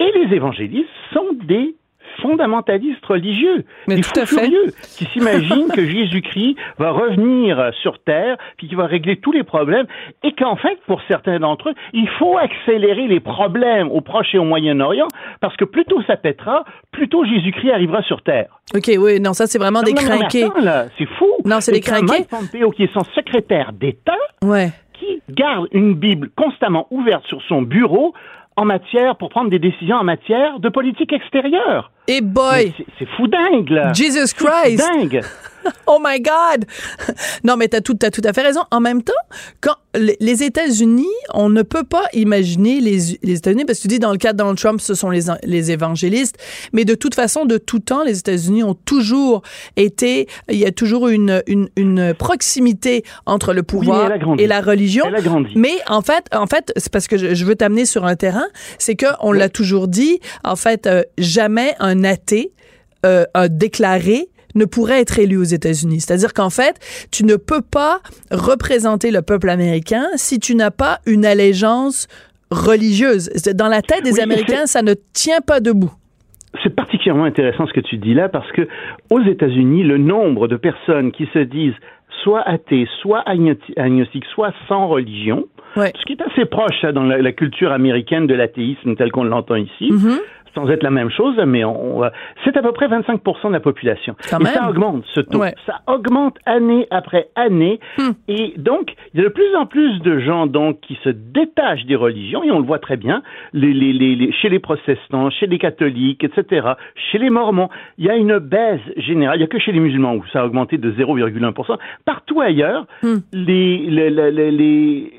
Et les évangélistes sont des fondamentalistes religieux, Mais des tout à fous fait. furieux, <laughs> qui s'imaginent que Jésus-Christ va revenir sur terre, puis qu'il va régler tous les problèmes, et qu'en fait, pour certains d'entre eux, il faut accélérer les problèmes au Proche et au Moyen-Orient, parce que plus tôt ça pètera, plus tôt Jésus-Christ arrivera sur terre. OK, oui, non, ça c'est vraiment des Non, là, c'est fou. Non, c'est des. Mike Pompeo, qui est son secrétaire d'État, Ouais. qui garde une Bible constamment ouverte sur son bureau en matière, pour prendre des décisions en matière de politique extérieure. Et Mais boy, c'est- fou dingue, là. Jesus Christ. dingue. <laughs> Oh my God! Non, mais t'as tout, as tout à fait raison. En même temps, quand les- États-Unis, on ne peut pas imaginer les, les États-Unis, parce que tu dis dans le cas de Donald Trump, ce sont les, les évangélistes, mais de toute façon, de tout temps, les États-Unis ont toujours été, il y a toujours une, une, une proximité entre le pouvoir et la religion. Mais en fait, en fait, c'est parce que je, je veux t'amener sur un terrain, c'est que on l'a toujours dit. En fait, euh, jamais un athée euh, a déclaré ne pourrait être élu aux États-Unis. C'est-à-dire qu'en fait, tu ne peux pas représenter le peuple américain si tu n'as pas une allégeance religieuse. Dans la tête des Oui, Américains, ça ne tient pas debout. C'est particulièrement intéressant ce que tu dis là parce que aux États-Unis, le nombre de personnes qui se disent soit athées, soit agnostiques, soit sans religion, Ouais. ce qui est assez proche ça, dans la, la culture américaine de l'athéisme tel qu'on l'entend ici, Mhm. Sans être la même chose, mais on, on- c'est à peu près 25% de la population. Quand et même. ça augmente, ce taux. Ouais. Ça augmente année après année. Hmm. Et donc, il y a de plus en plus de gens donc qui se détachent des religions, et on le voit très bien, les, les, les, les- chez les protestants, chez les catholiques, etc., chez les mormons. Il y a une baisse générale. Il n'y a que chez les musulmans où ça a augmenté de 0,1 Partout ailleurs, Hmm. les-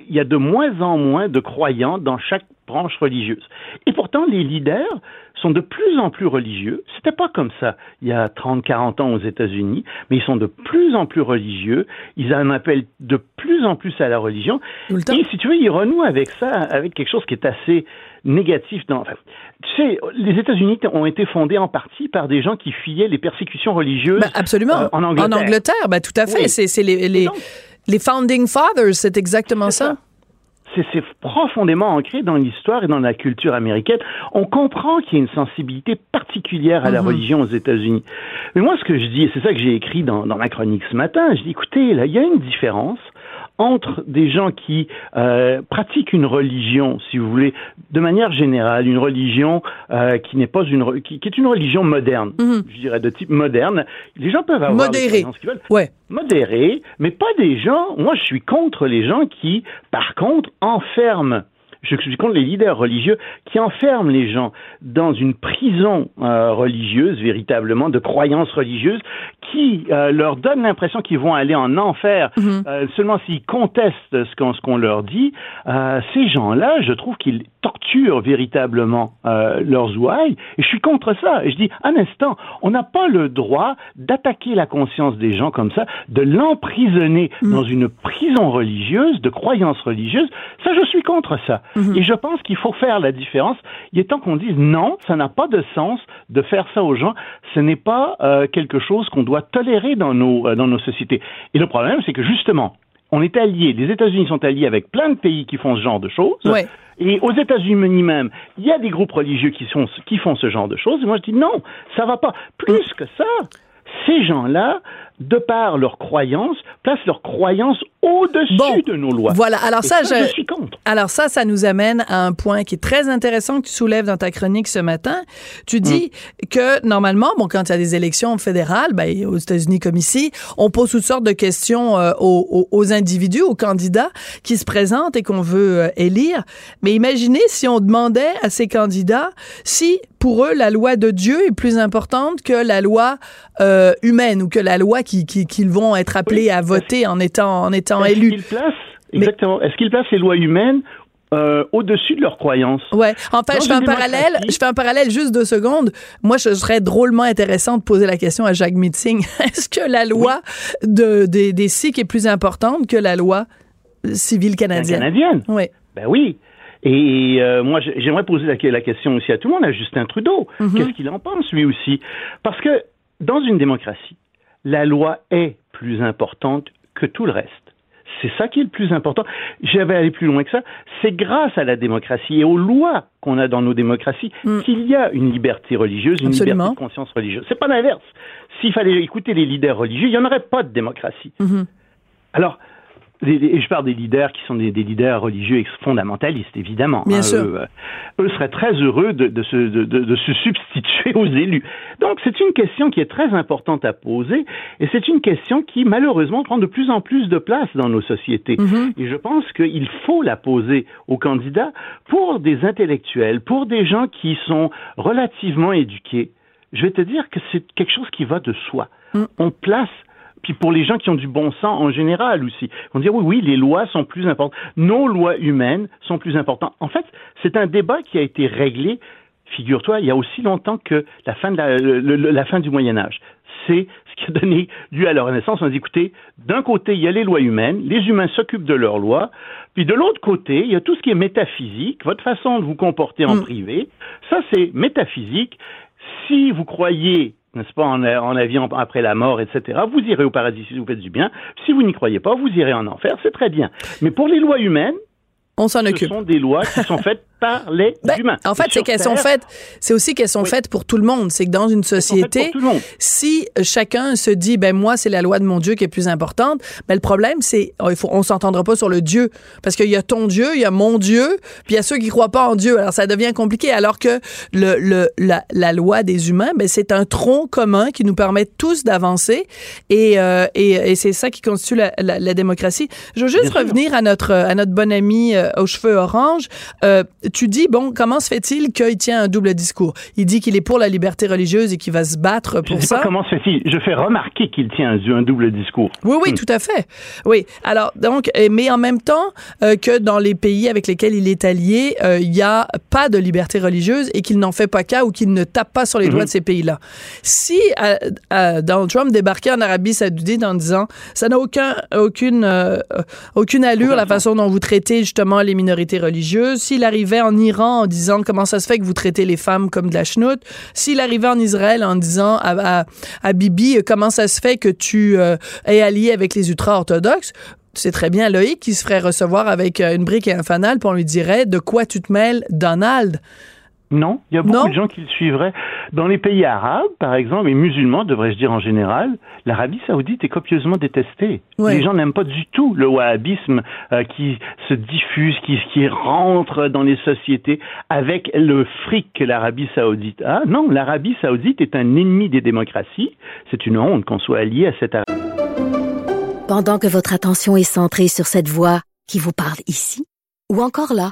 il y a de moins en moins de croyants dans chaque branche religieuse. Et pourtant, les leaders sont de plus en plus religieux. C'était pas comme ça il y a 30, 40 ans aux États-Unis, mais ils sont de plus en plus religieux. Ils en appellent de plus en plus à la religion. Et si tu veux, ils renouent avec ça, avec quelque chose qui est assez négatif. Dans, enfin, tu sais, les États-Unis ont été fondés en partie par des gens qui fuyaient les persécutions religieuses. Ben, absolument. euh, en Angleterre. ben, tout à fait. Oui. C'est les, les, les Founding Fathers, c'est exactement ça. C'est c'est profondément ancré dans l'histoire et dans la culture américaine. On comprend qu'il y a une sensibilité particulière à la Mhm. religion aux États-Unis. Mais moi, ce que je dis, et c'est ça que j'ai écrit dans, dans ma chronique ce matin, je dis, écoutez, là, il y a une différence entre des gens qui euh, pratiquent une religion, si vous voulez, de manière générale, une religion euh, qui n'est pas une qui, qui est une religion moderne, Mhm. je dirais de type moderne. Les gens peuvent avoir Modéré. qu'ils veulent Ouais. modérés, mais pas des gens. Moi, je suis contre les gens qui, par contre, enferment. Je suis contre les leaders religieux qui enferment les gens dans une prison euh, religieuse, véritablement, de croyances religieuses, qui euh, leur donnent l'impression qu'ils vont aller en enfer Mhm. euh, seulement s'ils contestent ce qu'on ce qu'on leur dit. Euh, ces gens-là, je trouve qu'ils torturent véritablement euh, leurs ouailles, et je suis contre ça. Et je dis, un instant, on n'a pas le droit d'attaquer la conscience des gens comme ça, de l'emprisonner dans une prison religieuse, de croyances religieuses. Ça, je suis contre ça. Et je pense qu'il faut faire la différence. Il est temps qu'on dise non, ça n'a pas de sens de faire ça aux gens. Ce n'est pas euh, quelque chose qu'on doit tolérer dans nos, euh, dans nos sociétés. Et le problème, c'est que justement, on est alliés, les États-Unis sont alliés avec plein de pays qui font ce genre de choses. Ouais. Et aux États-Unis même, il y a des groupes religieux qui, sont, qui font ce genre de choses. Et moi, je dis non, ça va pas. Plus que ça, ces gens-là, de par leurs croyances, placent leurs croyances au-dessus Bon. de nos lois. Voilà. Alors ça, ça, je- je suis contre. Alors ça, ça nous amène à un point qui est très intéressant que tu soulèves dans ta chronique ce matin. Tu dis que normalement, bon, quand il y a des élections fédérales, ben, aux États-Unis comme ici, on pose toutes sortes de questions euh, aux, aux- aux individus, aux candidats qui se présentent et qu'on veut euh, élire. Mais imaginez si on demandait à ces candidats si pour eux la loi de Dieu est plus importante que la loi euh, humaine ou que la loi qui- qui- qu'ils vont être appelés Oui. à voter en étant en étant Est-ce élus. est-ce qu'ils placent les lois humaines euh, au-dessus de leurs croyances? Ouais. En fait, Dans je fais un parallèle. Je fais un parallèle juste deux secondes. Moi, je serais drôlement intéressant de poser la question à Jacques Meeting. <laughs> Est-ce que la loi de, des, des Sikhs est plus importante que la loi civile canadienne? canadienne Oui. Ben oui. Et euh, moi, j'ai- j'aimerais poser la, la question aussi à tout le monde, à Justin Trudeau. Mhm. Qu'est-ce qu'il en pense, lui aussi? Parce que dans une démocratie, la loi est plus importante que tout le reste. C'est ça qui est le plus important. J'avais allé plus loin que ça. C'est grâce à la démocratie et aux lois qu'on a dans nos démocraties Mm. qu'il y a une liberté religieuse, une Absolument. liberté de conscience religieuse. C'est pas l'inverse. S'il fallait écouter les leaders religieux, il n'y en aurait pas de démocratie. Mhm. Alors, et je parle des leaders qui sont des, des leaders religieux fondamentalistes, évidemment. Bien hein, sûr. Eux, euh, eux seraient très heureux de, de se, de, de- de se substituer aux élus. Donc, c'est une question qui est très importante à poser, et c'est une question qui, malheureusement, prend de plus en plus de place dans nos sociétés. Mhm. Et je pense qu'il faut la poser aux candidats pour des intellectuels, pour des gens qui sont relativement éduqués. Je vais te dire que c'est quelque chose qui va de soi. Mm. On place puis pour les gens qui ont du bon sens en général aussi. Vont dire oui, oui, les lois sont plus importantes. Nos lois humaines sont plus importantes. En fait, c'est un débat qui a été réglé figure-toi, il y a aussi longtemps que la fin, de la, la fin du Moyen Âge. C'est ce qui a donné lieu à leur Renaissance. On dit, écoutez, d'un côté, il y a les lois humaines, les humains s'occupent de leurs lois, puis de l'autre côté, il y a tout ce qui est métaphysique, votre façon de vous comporter en Mm. privé. Ça, c'est métaphysique. Si vous croyez n'est-ce pas, en, en la vie en- après la mort, etc. Vous irez au paradis si vous faites du bien. Si vous n'y croyez pas, vous irez en enfer. C'est très bien. Mais pour les lois humaines, On s'en ce occupe. sont des lois qui sont <laughs> faites par les Ben, humains. en fait, c'est qu'elles sont faites, c'est aussi qu'elles sont Oui. faites pour tout le monde. C'est que dans une société, si chacun se dit, ben moi, c'est la loi de mon Dieu qui est plus importante, ben le problème, c'est, oh, il faut, on s'entendra pas sur le Dieu. Parce qu'il y a ton Dieu, il y a mon Dieu, puis il y a ceux qui croient pas en Dieu. Alors, ça devient compliqué. Alors que le, le, la, la loi des humains, ben c'est un tronc commun qui nous permet tous d'avancer. Et, euh, et, et c'est ça qui constitue la, la, la démocratie. Je veux juste Bien sûr. revenir à notre, à notre bon ami euh, aux cheveux orange. Euh, tu dis, bon, comment se fait-il qu'il tient un double discours? Il dit qu'il est pour la liberté religieuse et qu'il va se battre Je pour ne sais ça. pas comment se fait-il. Je fais remarquer qu'il tient un, double discours. Oui, oui, Hmm. tout à fait. Oui. Alors, donc, euh, mais en même temps euh, que dans les pays avec lesquels il est allié, euh, il n'y a pas de liberté religieuse et qu'il n'en fait pas cas ou qu'il ne tape pas sur les doigts de ces pays-là. Si euh, euh, Donald Trump débarquait en Arabie Saoudite en disant ça n'a aucun, aucune, euh, euh, aucune allure la façon dont vous traitez justement les minorités religieuses, s'il arrivait en Iran en disant comment ça se fait que vous traitez les femmes comme de la chenoute, s'il arrivait en Israël en disant à, à, à Bibi euh, comment ça se fait que tu euh, es allié avec les ultra-orthodoxes, c'est très bien Loïc qui se ferait recevoir avec euh, une brique et un fanal, puis on lui dirait de quoi tu te mêles, Donald? Non, il y a beaucoup Non. de gens qui le suivraient. Dans les pays arabes, par exemple, et musulmans, devrais-je dire en général, l'Arabie saoudite est copieusement détestée. Ouais. Les gens n'aiment pas du tout le wahhabisme euh, qui se diffuse, qui, qui rentre dans les sociétés avec le fric que l'Arabie saoudite a. Non, l'Arabie saoudite est un ennemi des démocraties. C'est une honte qu'on soit allié à cette Pendant que votre attention est centrée sur cette voix qui vous parle ici, ou encore là,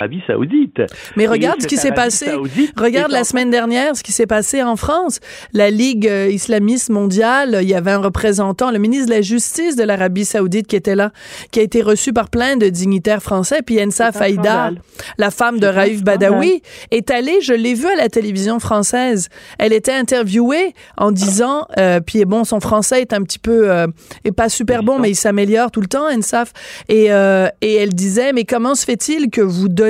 Arabie saoudite. Mais regarde ce qui s'est passé. saoudite Regarde la en- semaine dernière ce qui s'est passé en France. La Ligue euh, islamiste mondiale, il y avait un représentant, le ministre de la Justice de l'Arabie saoudite qui était là, qui a été reçu par plein de dignitaires français. Puis Ensa Faïda, la femme de Raif. Badawi, est allée, je l'ai vue à la télévision française. Elle était interviewée en disant, euh, puis bon, son français est un petit peu, euh, est pas super bon, mais il s'améliore tout le temps, Ensaf. Et, euh, et elle disait, mais comment se fait-il que vous donnez,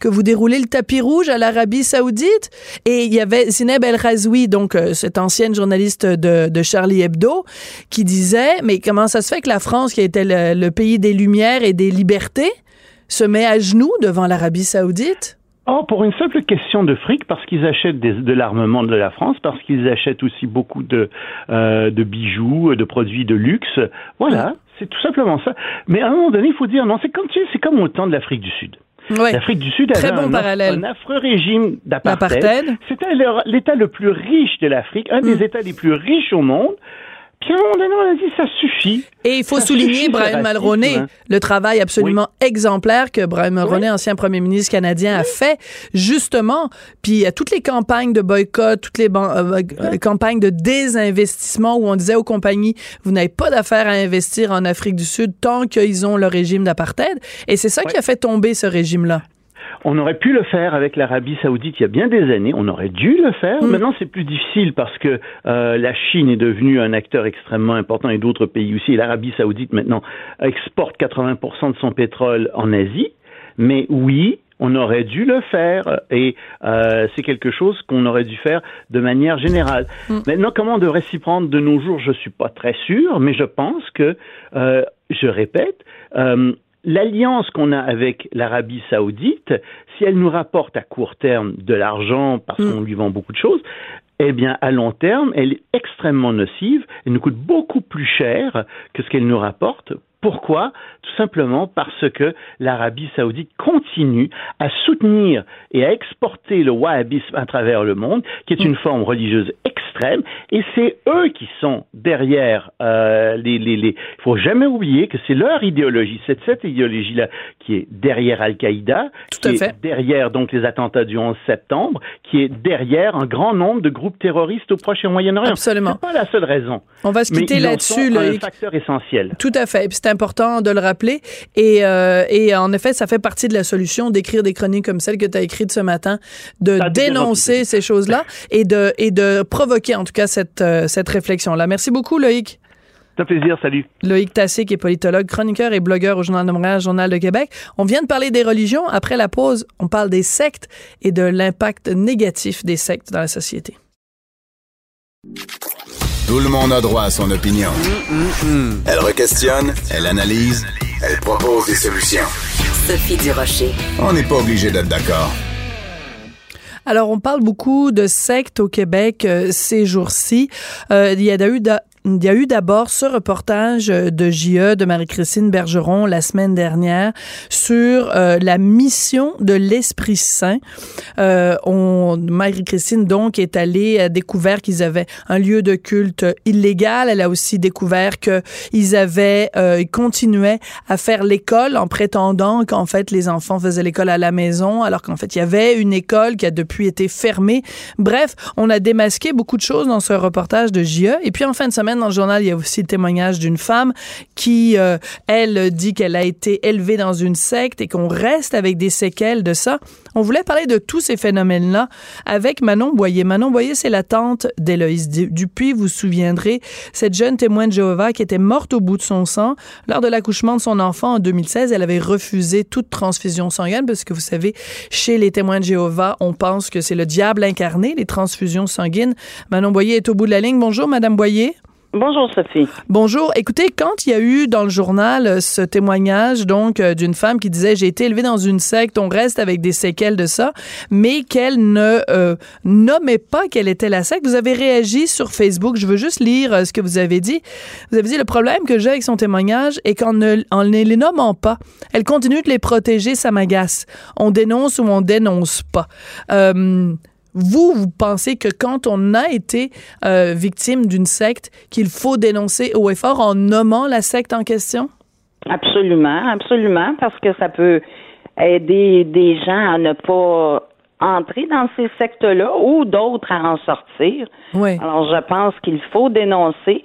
que vous déroulez le tapis rouge à l'Arabie Saoudite? Et il y avait Zineb El Razoui, donc euh, cette ancienne journaliste de, Charlie Hebdo, qui disait, mais comment ça se fait que la France, qui était le, le pays des lumières et des libertés, se met à genoux devant l'Arabie Saoudite? Oh, pour une simple question de fric, parce qu'ils achètent de l'armement de la France, parce qu'ils achètent aussi beaucoup de, euh, de bijoux, de produits de luxe. Voilà, c'est tout simplement ça. Mais à un moment donné, il faut dire, non, c'est comme, tu sais, c'est comme au temps de l'Afrique du Sud. L'Afrique du Sud avait bon un, affreux régime d'apartheid. C'était l'État le plus riche de l'Afrique, un Mm. des États les plus riches au monde. Puis à un moment donné, on a dit, ça suffit. Et il faut Ça souligner, suffit, Brian Mulroney, hein. le travail absolument exemplaire que Brian Mulroney, ancien premier ministre canadien, a fait, justement. Puis à toutes les campagnes de boycott, toutes les ban- euh, euh, campagnes de désinvestissement où on disait aux compagnies, vous n'avez pas d'affaires à investir en Afrique du Sud tant qu'ils ont le régime d'apartheid. Et c'est ça qui a fait tomber ce régime-là. On aurait pu le faire avec l'Arabie Saoudite il y a bien des années. On aurait dû le faire. Mm. Maintenant, c'est plus difficile parce que euh, la Chine est devenue un acteur extrêmement important et d'autres pays aussi. L'Arabie Saoudite maintenant exporte 80% de son pétrole en Asie. Mais oui, on aurait dû le faire et euh, c'est quelque chose qu'on aurait dû faire de manière générale. Maintenant, comment on devrait s'y prendre de nos jours, je suis pas très sûr, mais je pense que, euh, je répète, euh, l'alliance qu'on a avec l'Arabie saoudite, si elle nous rapporte à court terme de l'argent parce Mm. qu'on lui vend beaucoup de choses, eh bien, à long terme, elle est extrêmement nocive. Elle nous coûte beaucoup plus cher que ce qu'elle nous rapporte Pourquoi? Tout simplement parce que l'Arabie saoudite continue à soutenir et à exporter le wahhabisme à travers le monde, qui est une forme religieuse extrême, et c'est eux qui sont derrière euh, les... Il les, faut jamais oublier que c'est leur idéologie, c'est cette idéologie-là qui est derrière Al-Qaïda, qui est derrière donc les attentats du 11 septembre, qui est derrière un grand nombre de groupes terroristes au Proche et au Moyen-Orient. Absolument. C'est pas la seule raison. On va se quitter là-dessus. C'est un facteur essentiel. Tout à fait. C'est important de le rappeler. Et, euh, et en effet, ça fait partie de la solution d'écrire des chroniques comme celle que tu as écrite ce matin, de dénoncer ces choses-là et de, et de provoquer en tout cas cette, euh, cette réflexion-là. Merci beaucoup, Loïc. C'est un plaisir, salut. Loïc Tassé, qui est politologue, chroniqueur et blogueur au Journal de Montréal, Journal de Québec. On vient de parler des religions. Après la pause, on parle des sectes et de l'impact négatif des sectes dans la société. Tout le monde a droit à son opinion. Elle requestionne, elle analyse, elle propose des solutions. Sophie Durocher. On n'est pas obligé d'être d'accord. Alors, on parle beaucoup de sectes au Québec euh, ces jours-ci. Euh, il y a eu il y a eu d'abord ce reportage de JE de Marie-Christine Bergeron la semaine dernière sur euh, la mission de l'Esprit Saint. Euh, Marie-Christine donc est allée a découvert qu'ils avaient un lieu de culte illégal. Elle a aussi découvert que ils avaient euh, ils continuaient à faire l'école en prétendant qu'en fait les enfants faisaient l'école à la maison alors qu'en fait il y avait une école qui a depuis été fermée. Bref, on a démasqué beaucoup de choses dans ce reportage de JE et puis en fin de semaine dans le journal, il y a aussi le témoignage d'une femme qui, euh, elle, dit qu'elle a été élevée dans une secte et qu'on reste avec des séquelles de ça. On voulait parler de tous ces phénomènes-là avec Manon Boyer. Manon Boyer, c'est la tante d'Éloïse Dupuis. Vous vous souviendrez, cette jeune témoin de Jéhovah qui était morte au bout de son sang. Lors de l'accouchement de son enfant en 2016, elle avait refusé toute transfusion sanguine parce que vous savez, chez les témoins de Jéhovah, on pense que c'est le diable incarné, les transfusions sanguines. Manon Boyer est au bout de la ligne. Bonjour, Madame Boyer. Bonjour Sophie. Bonjour. Écoutez, quand il y a eu dans le journal euh, ce témoignage donc euh, d'une femme qui disait j'ai été élevée dans une secte, on reste avec des séquelles de ça, mais qu'elle ne euh, nommait pas quelle était la secte, vous avez réagi sur Facebook. Je veux juste lire ce que vous avez dit. Vous avez dit le problème que j'ai avec son témoignage est qu'en ne, en ne les nommant pas, elle continue de les protéger, ça m'agace. On dénonce ou on dénonce pas. Vous, vous pensez que quand on a été euh, victime d'une secte, qu'il faut dénoncer haut et fort en nommant la secte en question? Absolument, absolument, parce que ça peut aider des gens à ne pas entrer dans ces sectes-là ou d'autres à en sortir. Oui. Alors, je pense qu'il faut dénoncer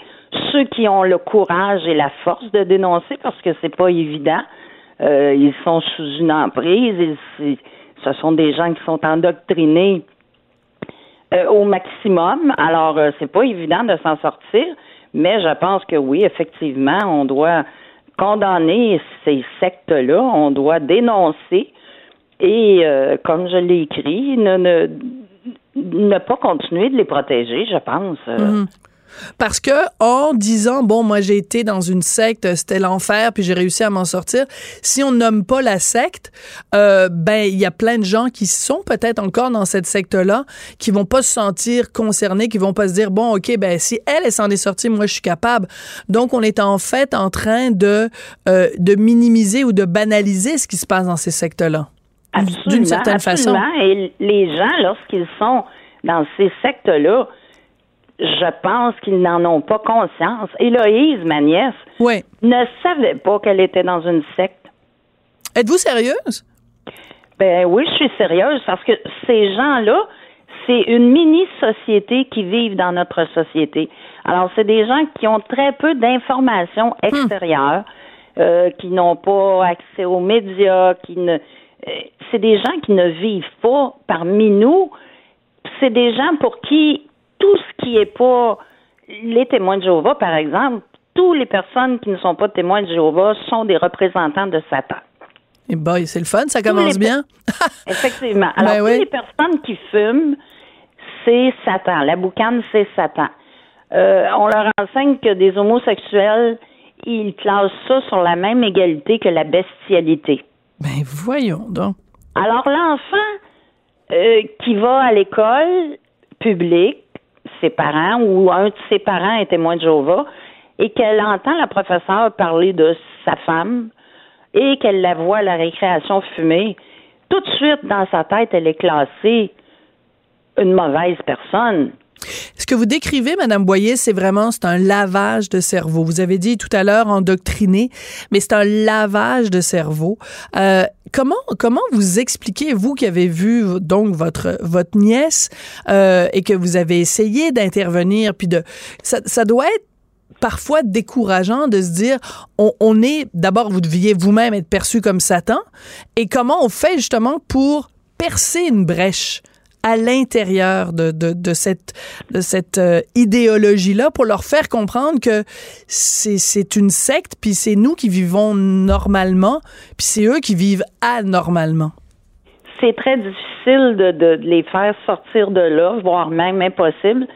ceux qui ont le courage et la force de dénoncer parce que c'est pas évident. Euh, ils sont sous une emprise. ce sont des gens qui sont endoctrinés euh, au maximum. Alors, euh, c'est pas évident de s'en sortir, mais je pense que oui, effectivement, on doit condamner ces sectes-là, on doit dénoncer et, euh, comme je l'ai écrit, ne, pas continuer de les protéger, je pense. Mhm. Parce que en disant bon moi j'ai été dans une secte c'était l'enfer puis j'ai réussi à m'en sortir si on nomme pas la secte euh, ben il y a plein de gens qui sont peut-être encore dans cette secte là qui vont pas se sentir concernés qui vont pas se dire bon ok ben si elle elle s'en est sortie moi je suis capable. Donc on est en fait en train de euh, de minimiser ou de banaliser ce qui se passe dans ces sectes là d'une certaine absolument. façon et les gens lorsqu'ils sont dans ces sectes là je pense qu'ils n'en ont pas conscience. Héloïse, ma nièce, ne savait pas qu'elle était dans une secte. Êtes-vous sérieuse? Ben oui, je suis sérieuse parce que ces gens-là, c'est une mini-société qui vivent dans notre société. Alors, c'est des gens qui ont très peu d'informations hmm. extérieures, euh, qui n'ont pas accès aux médias, qui ne. Euh, c'est des gens qui ne vivent pas parmi nous. C'est des gens pour qui tout ce qui n'est pas les témoins de Jéhovah, par exemple, toutes les personnes qui ne sont pas témoins de Jéhovah sont des représentants de Satan. Et eh boy, c'est le fun, ça commence bien. Effectivement. <laughs> Ben Alors, toutes les personnes qui fument, c'est Satan. La boucane, c'est Satan. Euh, on leur enseigne que des homosexuels, ils classent ça sur la même égalité que la bestialité. Ben voyons donc. Alors l'enfant euh, qui va à l'école publique, parents ou un de ses parents est témoin de Jéhovah et qu'elle entend la professeure parler de sa femme et qu'elle la voit à la récréation fumer, tout de suite dans sa tête, elle est classée une mauvaise personne. Ce que vous décrivez, Madame Boyer, c'est vraiment c'est un lavage de cerveau. Vous avez dit tout à l'heure endoctriné, mais c'est un lavage de cerveau. Euh, comment comment vous expliquez vous qui avez vu donc votre votre nièce euh, et que vous avez essayé d'intervenir puis de ça, ça doit être parfois décourageant de se dire on, on est d'abord vous deviez vous-même être perçu comme Satan et comment on fait justement pour percer une brèche? À l'intérieur de, cette, euh, idéologie-là pour leur faire comprendre que c'est une secte, puis c'est nous qui vivons normalement, puis c'est eux qui vivent anormalement. C'est très difficile de, les faire sortir de là, voire même impossible.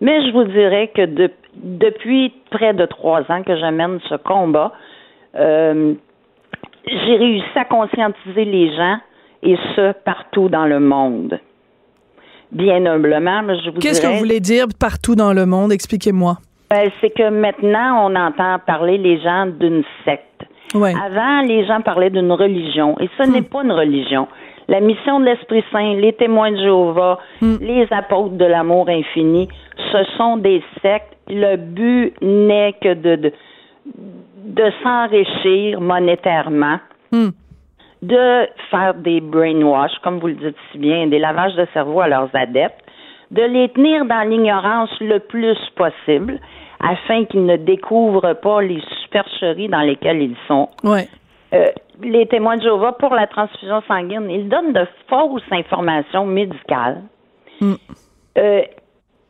Mais je vous dirais que de, depuis près de trois ans que j'amène ce combat, euh, j'ai réussi à conscientiser les gens, et ce, partout dans le monde bien humblement, je vous Qu'est-ce que vous voulez dire partout dans le monde? Expliquez-moi. Ben, c'est que maintenant, on entend parler les gens d'une secte. Avant, les gens parlaient d'une religion, et ce hmm. n'est pas une religion. La mission de l'Esprit Saint, les témoins de Jéhovah, hmm. les apôtres de l'amour infini, ce sont des sectes. Le but n'est que de, de, de s'enrichir monétairement. Hmm de faire des brainwash, comme vous le dites si bien, des lavages de cerveau à leurs adeptes, de les tenir dans l'ignorance le plus possible afin qu'ils ne découvrent pas les supercheries dans lesquelles ils sont. Ouais. Euh, les témoins de Jéhovah pour la transfusion sanguine, ils donnent de fausses informations médicales. Mm. Euh,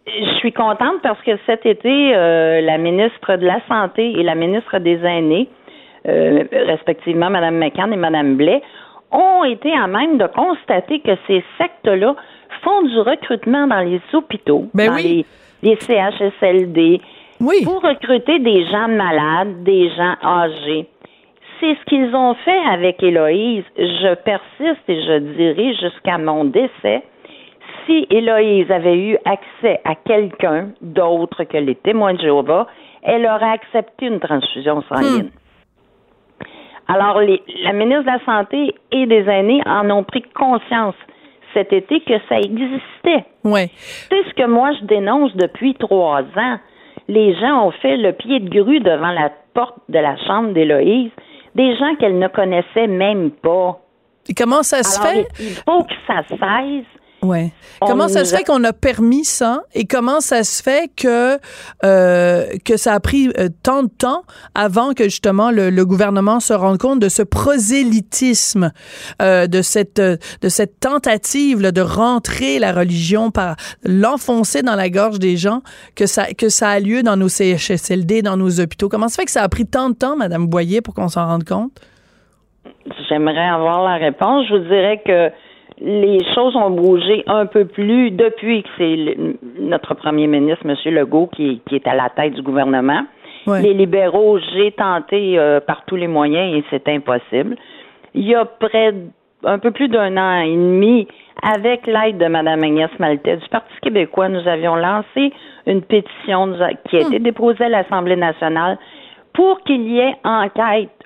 je suis contente parce que cet été, euh, la ministre de la Santé et la ministre des Aînés euh, respectivement Mme McCann et Mme Blais, ont été à même de constater que ces sectes-là font du recrutement dans les hôpitaux, ben dans les, CHSLD, pour recruter des gens malades, des gens âgés. C'est ce qu'ils ont fait avec Héloïse. Je persiste et je dirais jusqu'à mon décès, si Héloïse avait eu accès à quelqu'un d'autre que les témoins de Jéhovah, elle aurait accepté une transfusion sanguine. Hmm. Alors, les, la ministre de la Santé et des aînés en ont pris conscience cet été que ça existait. Ouais. C'est ce que moi je dénonce depuis trois ans. Les gens ont fait le pied de grue devant la porte de la chambre d'Héloïse, des gens qu'elle ne connaissait même pas. Et comment ça se fait? Il faut que ça cesse Ouais. Comment ça se fait qu'on a permis ça? Et comment ça se fait que euh, que ça a pris euh, tant de temps avant que justement le, le, gouvernement se rende compte de ce prosélytisme, euh, de cette de cette tentative là, de rentrer la religion par l'enfoncer dans la gorge des gens que ça que ça a lieu dans nos CHSLD, dans nos hôpitaux? Comment ça fait que ça a pris tant de temps, Madame Boyer, pour qu'on s'en rende compte? J'aimerais avoir la réponse. Je vous dirais que les choses ont bougé un peu plus depuis que c'est notre premier ministre, M. Legault, qui, est à la tête du gouvernement. Les libéraux, j'ai tenté euh, par tous les moyens et c'est impossible. Il y a près un peu plus d'un an et demi, avec l'aide de Mme Agnès Maltais du Parti québécois, nous avions lancé une pétition qui a été hmm. déposée à l'Assemblée nationale pour qu'il y ait enquête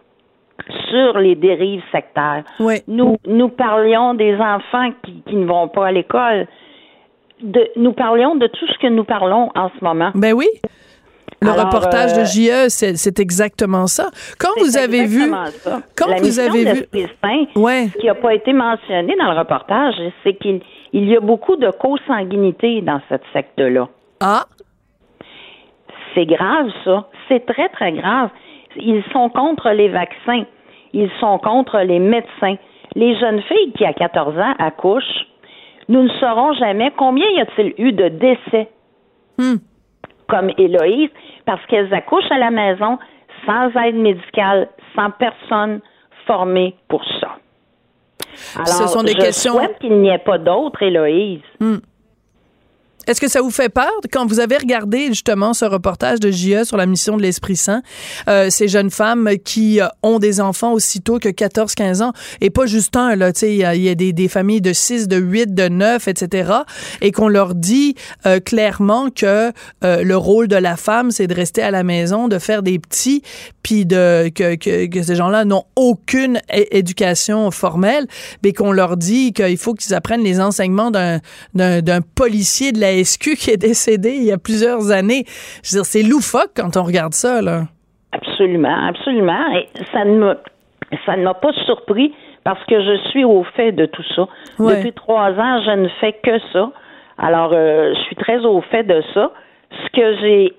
sur les dérives sectaires. Nous, nous parlions des enfants qui, qui ne vont pas à l'école. De, nous parlions de tout ce que nous parlons en ce moment. Ben oui. Le reportage de euh, JE, c'est exactement ça. Quand vous avez vu, ça. quand La vous avez vu, ouais. ce qui n'a pas été mentionné dans le reportage, c'est qu'il il y a beaucoup de consanguinité dans cette secte-là. Ah. C'est grave, ça. C'est très, très grave. Ils sont contre les vaccins. Ils sont contre les médecins. Les jeunes filles qui, à 14 ans, accouchent, nous ne saurons jamais combien y a-t-il eu de décès hmm. comme Héloïse, parce qu'elles accouchent à la maison sans aide médicale, sans personne formée pour ça. Alors, Ce sont des je questions. souhaite qu'il n'y ait pas d'autres Héloïse. Hmm. Est-ce que ça vous fait peur? Quand vous avez regardé justement ce reportage de JE sur la mission de l'Esprit Saint, euh, ces jeunes femmes qui euh, ont des enfants aussitôt que 14-15 ans, et pas juste un, là, tu sais, il y a, des, familles de 6, de 8, de 9, etc., et qu'on leur dit euh, clairement que euh, le rôle de la femme, c'est de rester à la maison, de faire des petits, puis de que, que, que ces gens-là n'ont aucune éducation formelle, mais qu'on leur dit qu'il faut qu'ils apprennent les enseignements d'un policier de la SQ qui est décédé il y a plusieurs années? Je veux dire, c'est loufoque quand on regarde ça, là. Absolument, absolument. Et ça ne m'a, ça ne m'a pas surpris parce que je suis au fait de tout ça. Ouais. Depuis trois ans, je ne fais que ça. Alors, euh, je suis très au fait de ça. Ce que j'ai,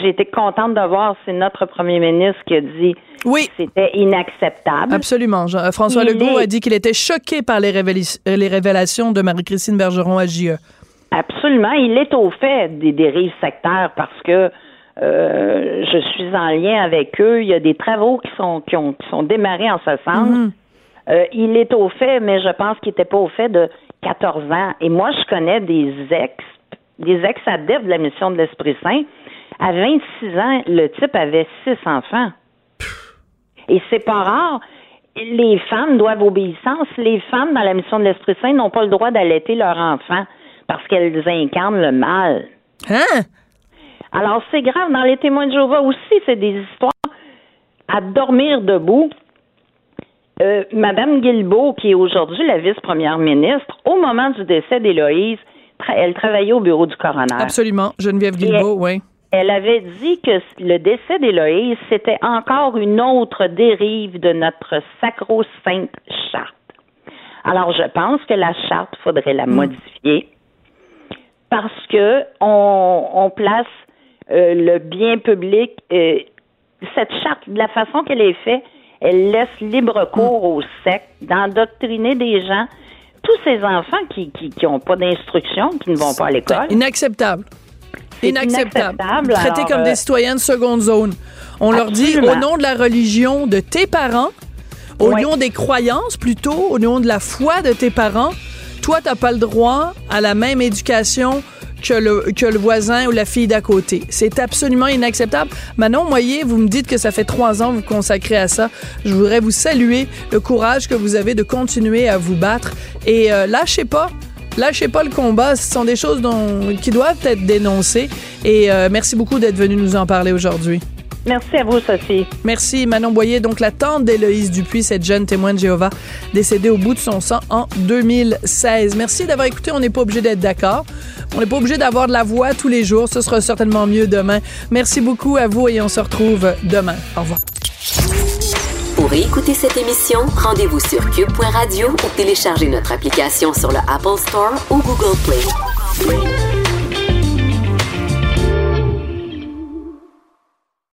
j'ai été contente de voir, c'est notre premier ministre qui a dit Oui. que c'était inacceptable. Absolument. Jean- euh, François Il Legault est- a dit qu'il était choqué par les, euh, les révélations de Marie-Christine Bergeron à. JE. Absolument, il est au fait des dérives sectaires parce que euh, je suis en lien avec eux. Il y a des travaux qui sont qui ont qui sont démarrés en ce sens. Mhm. Euh, il est au fait, mais je pense qu'il n'était pas au fait de 14 ans. Et moi, je connais des ex, des ex-adeptes de la mission de l'Esprit Saint. À 26 ans, le type avait six enfants. Et c'est pas rare. Les femmes doivent obéissance. Les femmes dans la mission de l'Esprit Saint n'ont pas le droit d'allaiter leurs enfants parce qu'elles incarnent le mal. Hein? Alors, c'est grave. Dans les témoins de Jéhovah aussi, c'est des histoires à dormir debout. Euh, Madame Guilbeault, qui est aujourd'hui la vice-première ministre, au moment du décès d'Héloïse, tra- elle travaillait au bureau du coroner. Absolument. Geneviève Guilbeault, oui. Elle avait dit que le décès d'Héloïse, c'était encore une autre dérive de notre sacro-sainte charte. Alors, je pense que la charte, faudrait la modifier parce que on, on place euh, le bien public. euh, cette charte, de la façon qu'elle est faite, elle laisse libre cours aux sectes d'endoctriner des gens. Tous ces enfants qui qui qui ont pas d'instruction, qui ne vont pas à l'école. Inacceptable. Inacceptable. inacceptable, Traités alors, comme euh, des citoyens de seconde zone. On leur dit, au nom de la religion de tes parents, au nom des croyances plutôt, au nom de la foi de tes parents, toi, t'as pas le droit à la même éducation que le, que le voisin ou la fille d'à côté. C'est absolument inacceptable. Manon Moyer, vous me dites que ça fait trois ans que vous consacrez à ça. Je voudrais vous saluer le courage que vous avez de continuer à vous battre. Et euh, lâchez pas. Lâchez pas le combat. Ce sont des choses dont, qui doivent être dénoncées. Et euh, merci beaucoup d'être venu nous en parler aujourd'hui. Merci à vous, Sophie. Merci Manon Boyer, donc la tante d'Héloïse Dupuis, cette jeune témoin de Jéhovah, décédée au bout de son sang en 2016. Merci d'avoir écouté. On n'est pas obligé d'être d'accord. On n'est pas obligé d'avoir de la voix tous les jours. Ce sera certainement mieux demain. Merci beaucoup à vous et on se retrouve demain. Au revoir. Pour écouter cette émission, rendez-vous sur cube.radio ou téléchargez notre application sur le Apple Store ou Google Play.